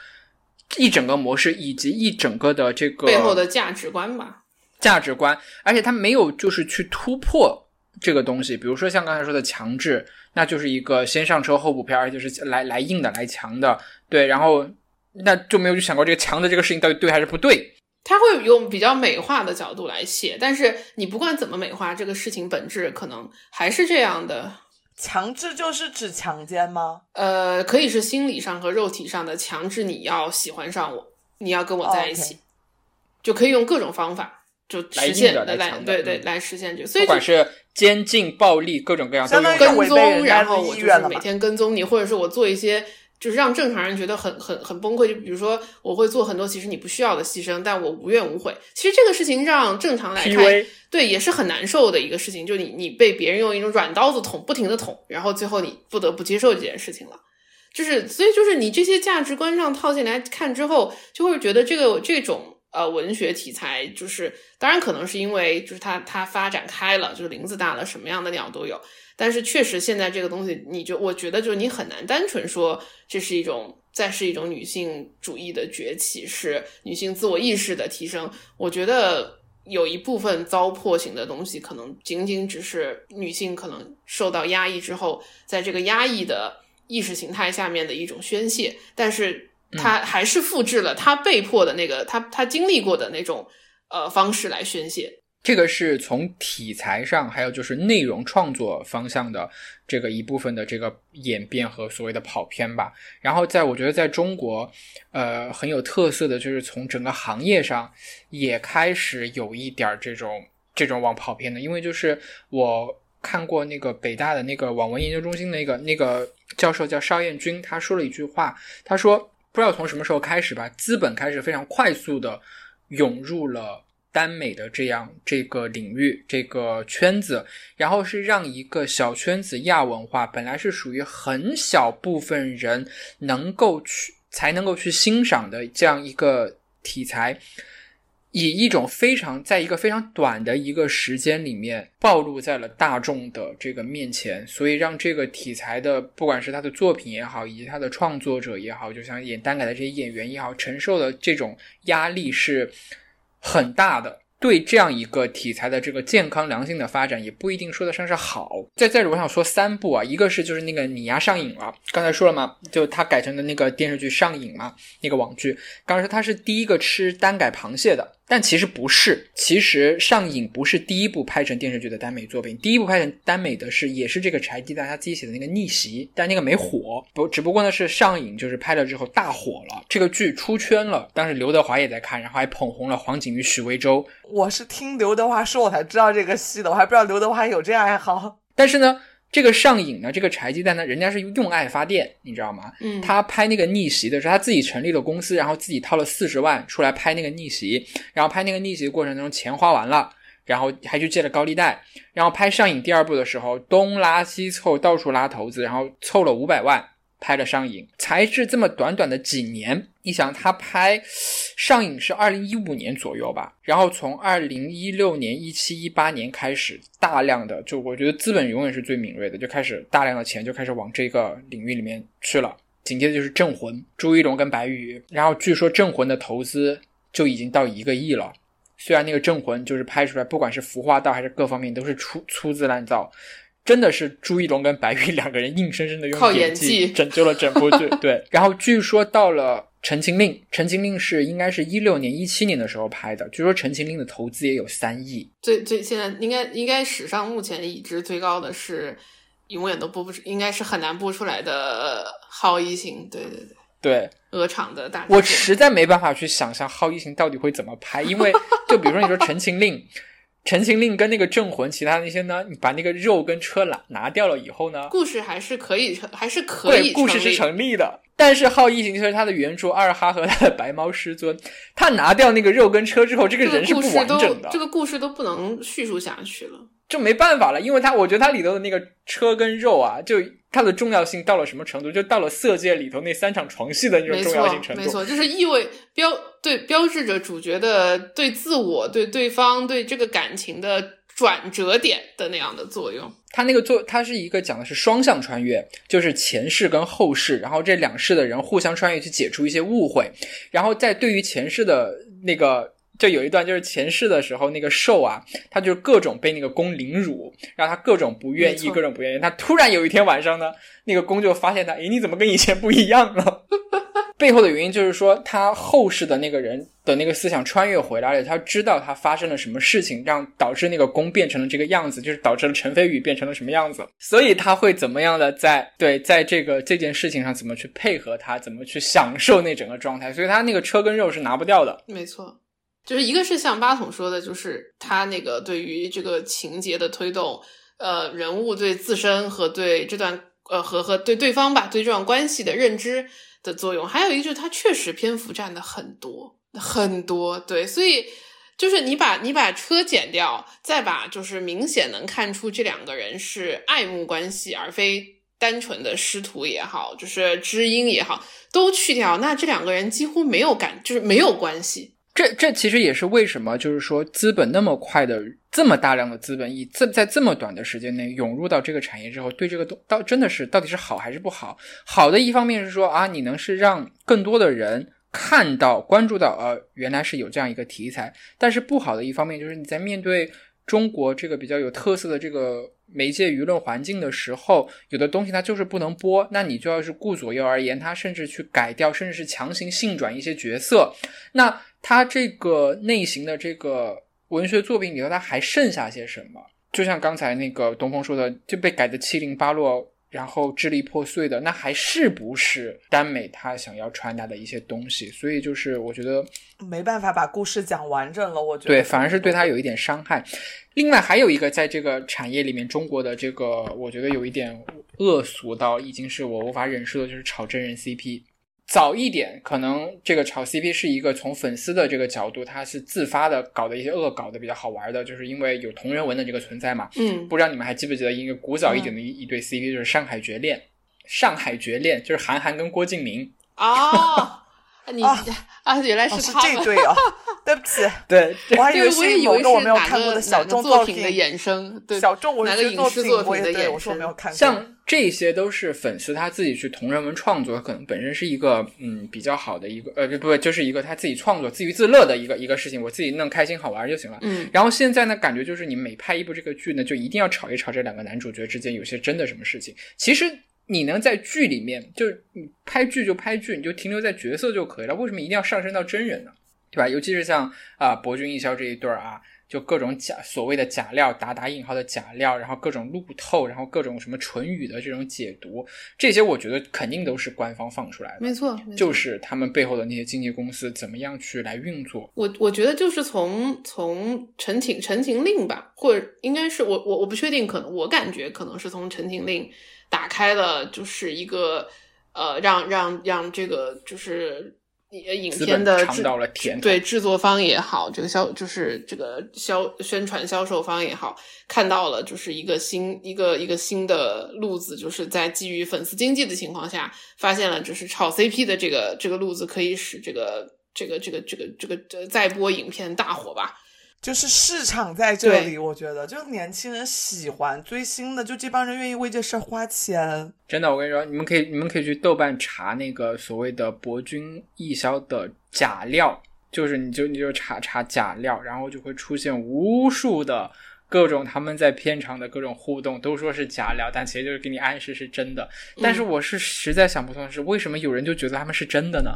一整个模式，以及一整个的这个背后的价值观吧。价值观，而且他没有就是去突破这个东西，比如说像刚才说的强制，那就是一个先上车后补片，就是来来硬的，来强的。对，然后那就没有去想过这个强的这个事情到底对还是不对。他会用比较美化的角度来写，但是你不管怎么美化，这个事情本质可能还是这样的。强制就是指强奸吗？呃，可以是心理上和肉体上的强制，你要喜欢上我，你要跟我在一起，就可以用各种方法就实现的来对对来实现这个。所以不管是监禁、暴力，各种各样都有跟踪，然后我就是每天跟踪你，或者是我做一些。就是让正常人觉得很很很崩溃，就比如说我会做很多其实你不需要的牺牲，但我无怨无悔。其实这个事情让正常来看，对也是很难受的一个事情。就你你被别人用一种软刀子捅，不停的捅，然后最后你不得不接受这件事情了。就是所以就是你这些价值观上套进来看之后，就会觉得这个这种呃文学题材，就是当然可能是因为就是它它发展开了，就是林子大了，什么样的鸟都有。但是确实，现在这个东西，你就我觉得就是你很难单纯说这是一种再是一种女性主义的崛起，是女性自我意识的提升。我觉得有一部分糟粕型的东西，可能仅仅只是女性可能受到压抑之后，在这个压抑的意识形态下面的一种宣泄。但是她还是复制了她被迫的那个她她经历过的那种呃方式来宣泄。这个是从题材上，还有就是内容创作方向的这个一部分的这个演变和所谓的跑偏吧。然后在我觉得在中国，呃，很有特色的就是从整个行业上也开始有一点这种这种往跑偏的。因为就是我看过那个北大的那个网文研究中心那个那个教授叫邵彦军，他说了一句话，他说不知道从什么时候开始吧，资本开始非常快速的涌入了。耽美的这样这个领域这个圈子，然后是让一个小圈子亚文化，本来是属于很小部分人能够去才能够去欣赏的这样一个题材，以一种非常在一个非常短的一个时间里面暴露在了大众的这个面前，所以让这个题材的不管是他的作品也好，以及他的创作者也好，就像演耽改的这些演员也好，承受的这种压力是。很大的对这样一个题材的这个健康良性的发展，也不一定说得上是好。再再者，我想说三部啊，一个是就是那个你丫上瘾了，刚才说了嘛，就他改成的那个电视剧上瘾嘛，那个网剧，刚才说他是第一个吃单改螃蟹的。但其实不是，其实上瘾不是第一部拍成电视剧的耽美作品，第一部拍成耽美的是也是这个柴鸡蛋他自己写的那个逆袭，但那个没火，不只不过呢是上瘾，就是拍了之后大火了，这个剧出圈了，当时刘德华也在看，然后还捧红了黄景瑜、许魏洲。我是听刘德华说我才知道这个戏的，我还不知道刘德华有这样爱好。但是呢，这个上瘾呢，这个柴鸡蛋呢，人家是用爱发电，你知道吗？嗯，他拍那个逆袭的时候，他自己成立了公司，然后自己掏了四十万出来拍那个逆袭，然后拍那个逆袭的过程中钱花完了，然后还去借了高利贷，然后拍上瘾第二部的时候东拉西凑，到处拉投资，然后凑了五百万拍了上瘾，才是这么短短的几年。你想他拍上瘾是二零一五年左右吧，然后从二零一六年、一七、一八年开始，大量的就我觉得资本永远是最敏锐的，就开始大量的钱就开始往这个领域里面去了。紧接着就是《镇魂》，朱一龙跟白宇，然后据说《镇魂》的投资就已经到一个亿了。虽然那个《镇魂》就是拍出来，不管是服化道还是各方面都是粗粗制滥造，真的是朱一龙跟白宇两个人硬生生的用靠演技技拯救了整部剧。对，然后据说到了。《陈情令》，《陈情令》是应该是一六年、一七年的时候拍的，据说《陈情令》的投资也有三亿。最最现在应该应该史上目前已知最高的是，永远都播不出，应该是很难播出来的《好异性》。对对对，对，鹅厂的大我实在没办法去想象《好异性》到底会怎么拍，因为就比如说你说《陈情令》，《陈情令》跟那个《镇魂》，其他那些呢，你把那个肉跟车拿拿掉了以后呢，故事还是可以成，还是可以对，故事是成立的。但是《好异形》就是他的原著二哈和他的白猫师尊，他拿掉那个肉跟车之后，这个人是不完整的，这个故事都不能叙述下去了。就没办法了，因为他我觉得他里头的那个车跟肉啊，就它的重要性到了什么程度？就到了色戒里头那三场床戏的那种重要性程度。没错，就是意味标对标志着主角的对自我、对对方、对这个感情的转折点的那样的作用。他那个作，他是一个讲的是双向穿越，就是前世跟后世，然后这两世的人互相穿越去解除一些误会，然后在对于前世的那个。就有一段，就是前世的时候，那个兽啊，他就各种被那个公凌辱，让他各种不愿意，各种不愿意。他突然有一天晚上呢，那个公就发现他，诶，你怎么跟以前不一样了？背后的原因就是说，他后世的那个人的那个思想穿越回来了，他知道他发生了什么事情，让导致那个弓变成了这个样子，就是导致了陈飞宇变成了什么样子，所以他会怎么样的在对在这个这件事情上怎么去配合他，怎么去享受那整个状态，所以他那个车跟肉是拿不掉的。没错，就是一个是像八筒说的，就是他那个对于这个情节的推动，呃，人物对自身和对这段呃和和对对方吧，对这段关系的认知的作用。还有一个就是他确实篇幅占的很多很多，对，所以。就是你把你把车剪掉，再把就是明显能看出这两个人是爱慕关系，而非单纯的师徒也好，就是知音也好，都去掉，那这两个人几乎没有感，就是没有关系。这这其实也是为什么，就是说资本那么快的这么大量的资本，以这在这么短的时间内涌入到这个产业之后，对这个东到真的是到底是好还是不好？好的一方面是说啊，你能是让更多的人看到、关注到，呃，原来是有这样一个题材。但是不好的一方面就是你在面对中国这个比较有特色的这个媒介舆论环境的时候，有的东西它就是不能播，那你就要是顾左右而言他，甚至去改掉，甚至是强行性转一些角色。那它这个类型的这个文学作品里头，它还剩下些什么？就像刚才那个东风说的，就被改的七零八落，然后支离破碎的，那还是不是耽美他想要传达的一些东西？所以就是我觉得，没办法把故事讲完整了。我觉得对，反而是对他有一点伤害。另外还有一个，在这个产业里面，中国的这个我觉得有一点恶俗到已经是我无法忍受的，就是炒真人 CP。早一点，可能这个炒 CP 是一个从粉丝的这个角度，他是自发的搞的一些恶搞的比较好玩的，就是因为有同人文的这个存在嘛。嗯，不知道你们还记不记得一个古早一点的一一对 CP，就是《上海绝恋》。上海绝恋就是韩寒跟郭敬明。哦，你啊啊，原来哦是他们。这对哦，对不起，对，我还以为，我也是以为是某个我没有看过的小众作品的。衍生，对，小众文哪个影学作品，视作品的衍生我说没有看过。像这些都是粉丝他自己去同人文创作，可能本身是一个嗯比较好的一个呃不不就是一个他自己创作自娱自乐的一个一个事情，我自己弄开心好玩就行了。嗯，然后现在呢，感觉就是你每拍一部这个剧呢，就一定要炒一炒这两个男主角之间有些真的什么事情。其实你能在剧里面，就是你拍剧就拍剧，你就停留在角色就可以了，为什么一定要上升到真人呢？对吧？尤其是像啊、博君一肖这一对儿啊，就各种假所谓的假料，打打引号的假料，然后各种路透，然后各种什么唇语的这种解读，这些我觉得肯定都是官方放出来的，没错，没错就是他们背后的那些经纪公司怎么样去来运作。我我觉得就是从从陈情陈情令吧，或者应该是我我我不确定，可能我感觉可能是从陈情令打开了，就是一个呃，让让让这个就是呃影片的尝制到了甜对制作方也好，这个销就是这个销宣传销售方也好，看到了就是一个新一个一个新的路子，就是在基于粉丝经济的情况下，发现了就是炒 CP 的这个这个路子可以使这个这个这个这个这个呃再播影片大火吧。就是市场在这里，我觉得就是年轻人喜欢追星的，就这帮人愿意为这事儿花钱。真的，我跟你说，你们可以你们可以去豆瓣查那个所谓的博君一销的假料，就是你就你就查查假料，然后就会出现无数的各种他们在片场的各种互动，都说是假料，但其实就是给你暗示是真的。但是我是实在想不通的是，为什么有人就觉得他们是真的呢？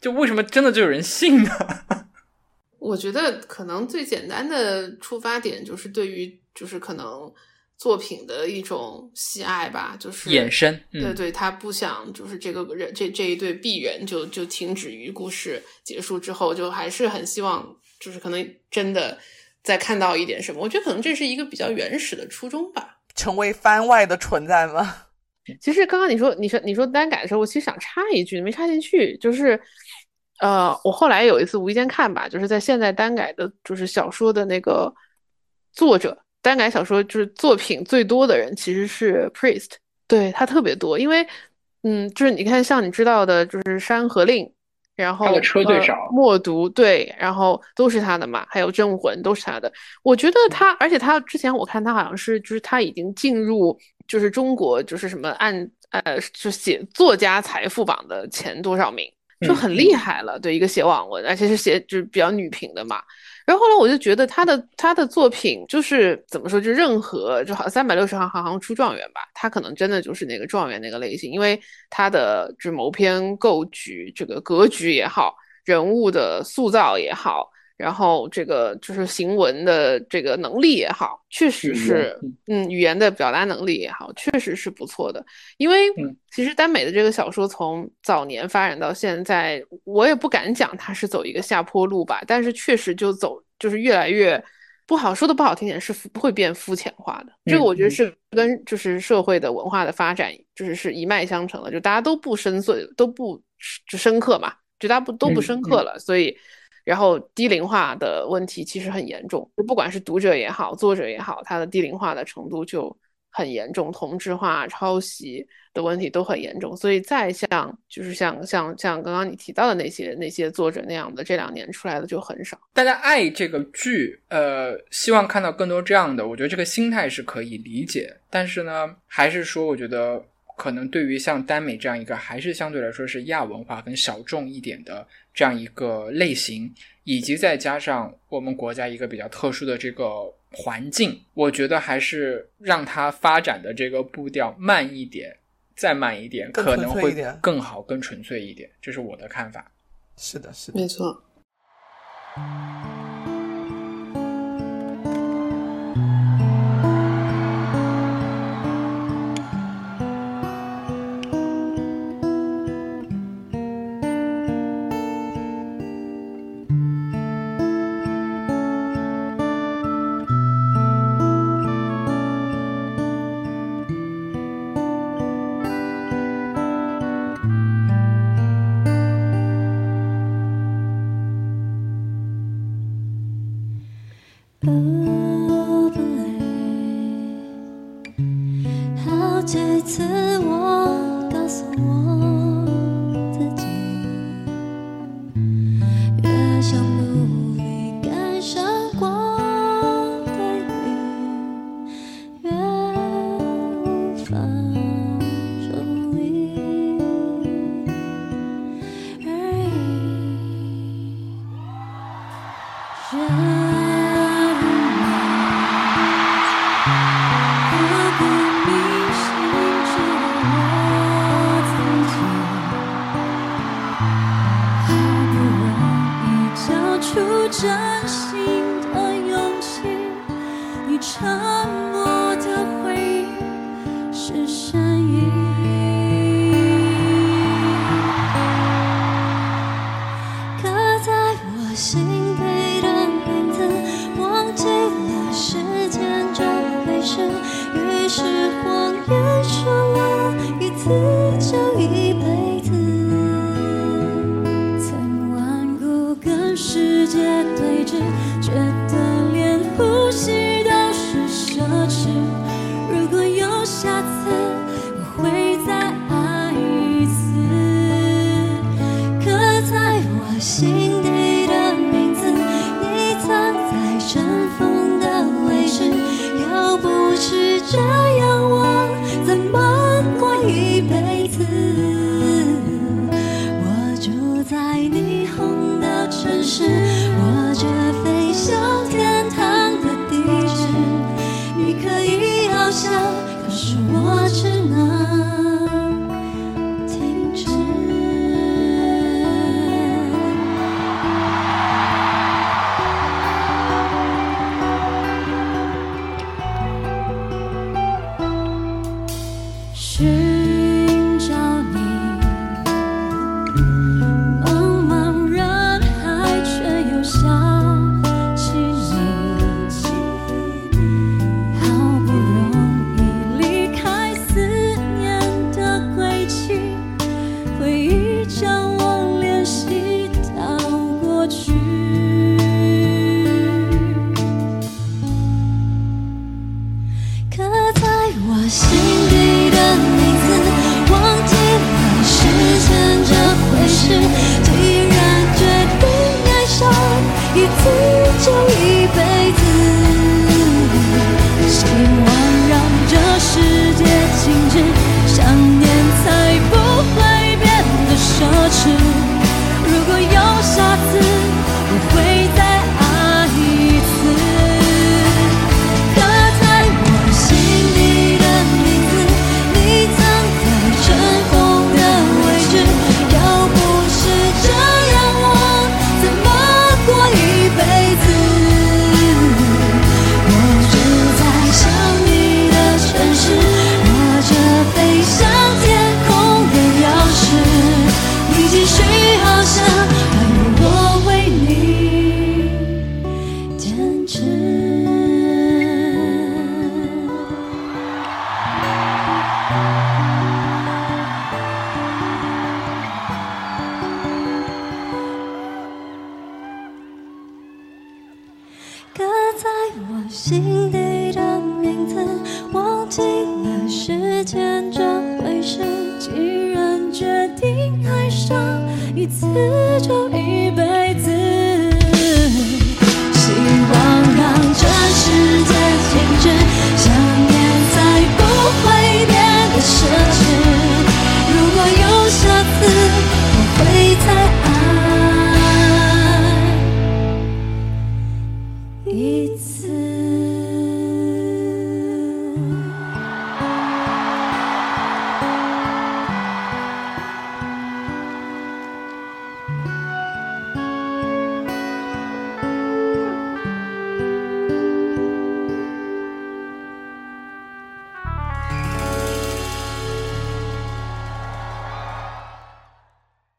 就为什么真的就有人信呢？我觉得可能最简单的出发点就是对于就是可能作品的一种喜爱吧，就是衍生，嗯，对对，他不想就是这个人这这一对璧人就就停止于故事结束之后，就还是很希望就是可能真的再看到一点什么。我觉得可能这是一个比较原始的初衷吧。成为番外的存在吗？其实刚刚你说你说你说单改的时候，我其实想插一句，没插进去，就是呃，我后来有一次无意间看吧，就是在现在单改的，就是小说的那个作者，单改小说就是作品最多的人其实是 Priest，对他特别多，因为嗯，就是你看像你知道的，就是《山河令》，然后他的车最呃少默读对，然后都是他的嘛，还有《镇魂》都是他的。我觉得他，而且他之前我看他好像是，就是他已经进入就是中国就是什么按呃就写作家财富榜的前多少名，就很厉害了。对一个写网文，而且是写就是比较女频的嘛。然后后来我就觉得他的他的作品就是怎么说，就任何就好三百六十行行行出状元吧，他可能真的就是那个状元那个类型，因为他的就是谋篇构局，这个格局也好，人物的塑造也好，然后这个就是行文的这个能力也好，确实是嗯语言的表达能力也好，确实是不错的。因为嗯其实耽美的这个小说从早年发展到现在，我也不敢讲它是走一个下坡路吧，但是确实就走就是越来越不好说的不好听点是会变肤浅化的。这个我觉得是跟就是社会的文化的发展就是是一脉相承的，就大家都不深邃，都不就深刻嘛，绝大家不都不深刻了，所以。然后低龄化的问题其实很严重，就不管是读者也好，作者也好，他的低龄化的程度就很严重，同质化、抄袭的问题都很严重。所以再像就是像像像刚刚你提到的那些那些作者那样的，这两年出来的就很少。大家爱这个剧，呃，希望看到更多这样的，我觉得这个心态是可以理解。但是呢，还是说，我觉得可能对于像耽美这样一个，还是相对来说是亚文化跟小众一点的这样一个类型，以及再加上我们国家一个比较特殊的这个环境，我觉得还是让它发展的这个步调慢一点，再慢一点，可能会更好、更纯粹一点。这是我的看法。是的，是的。没错。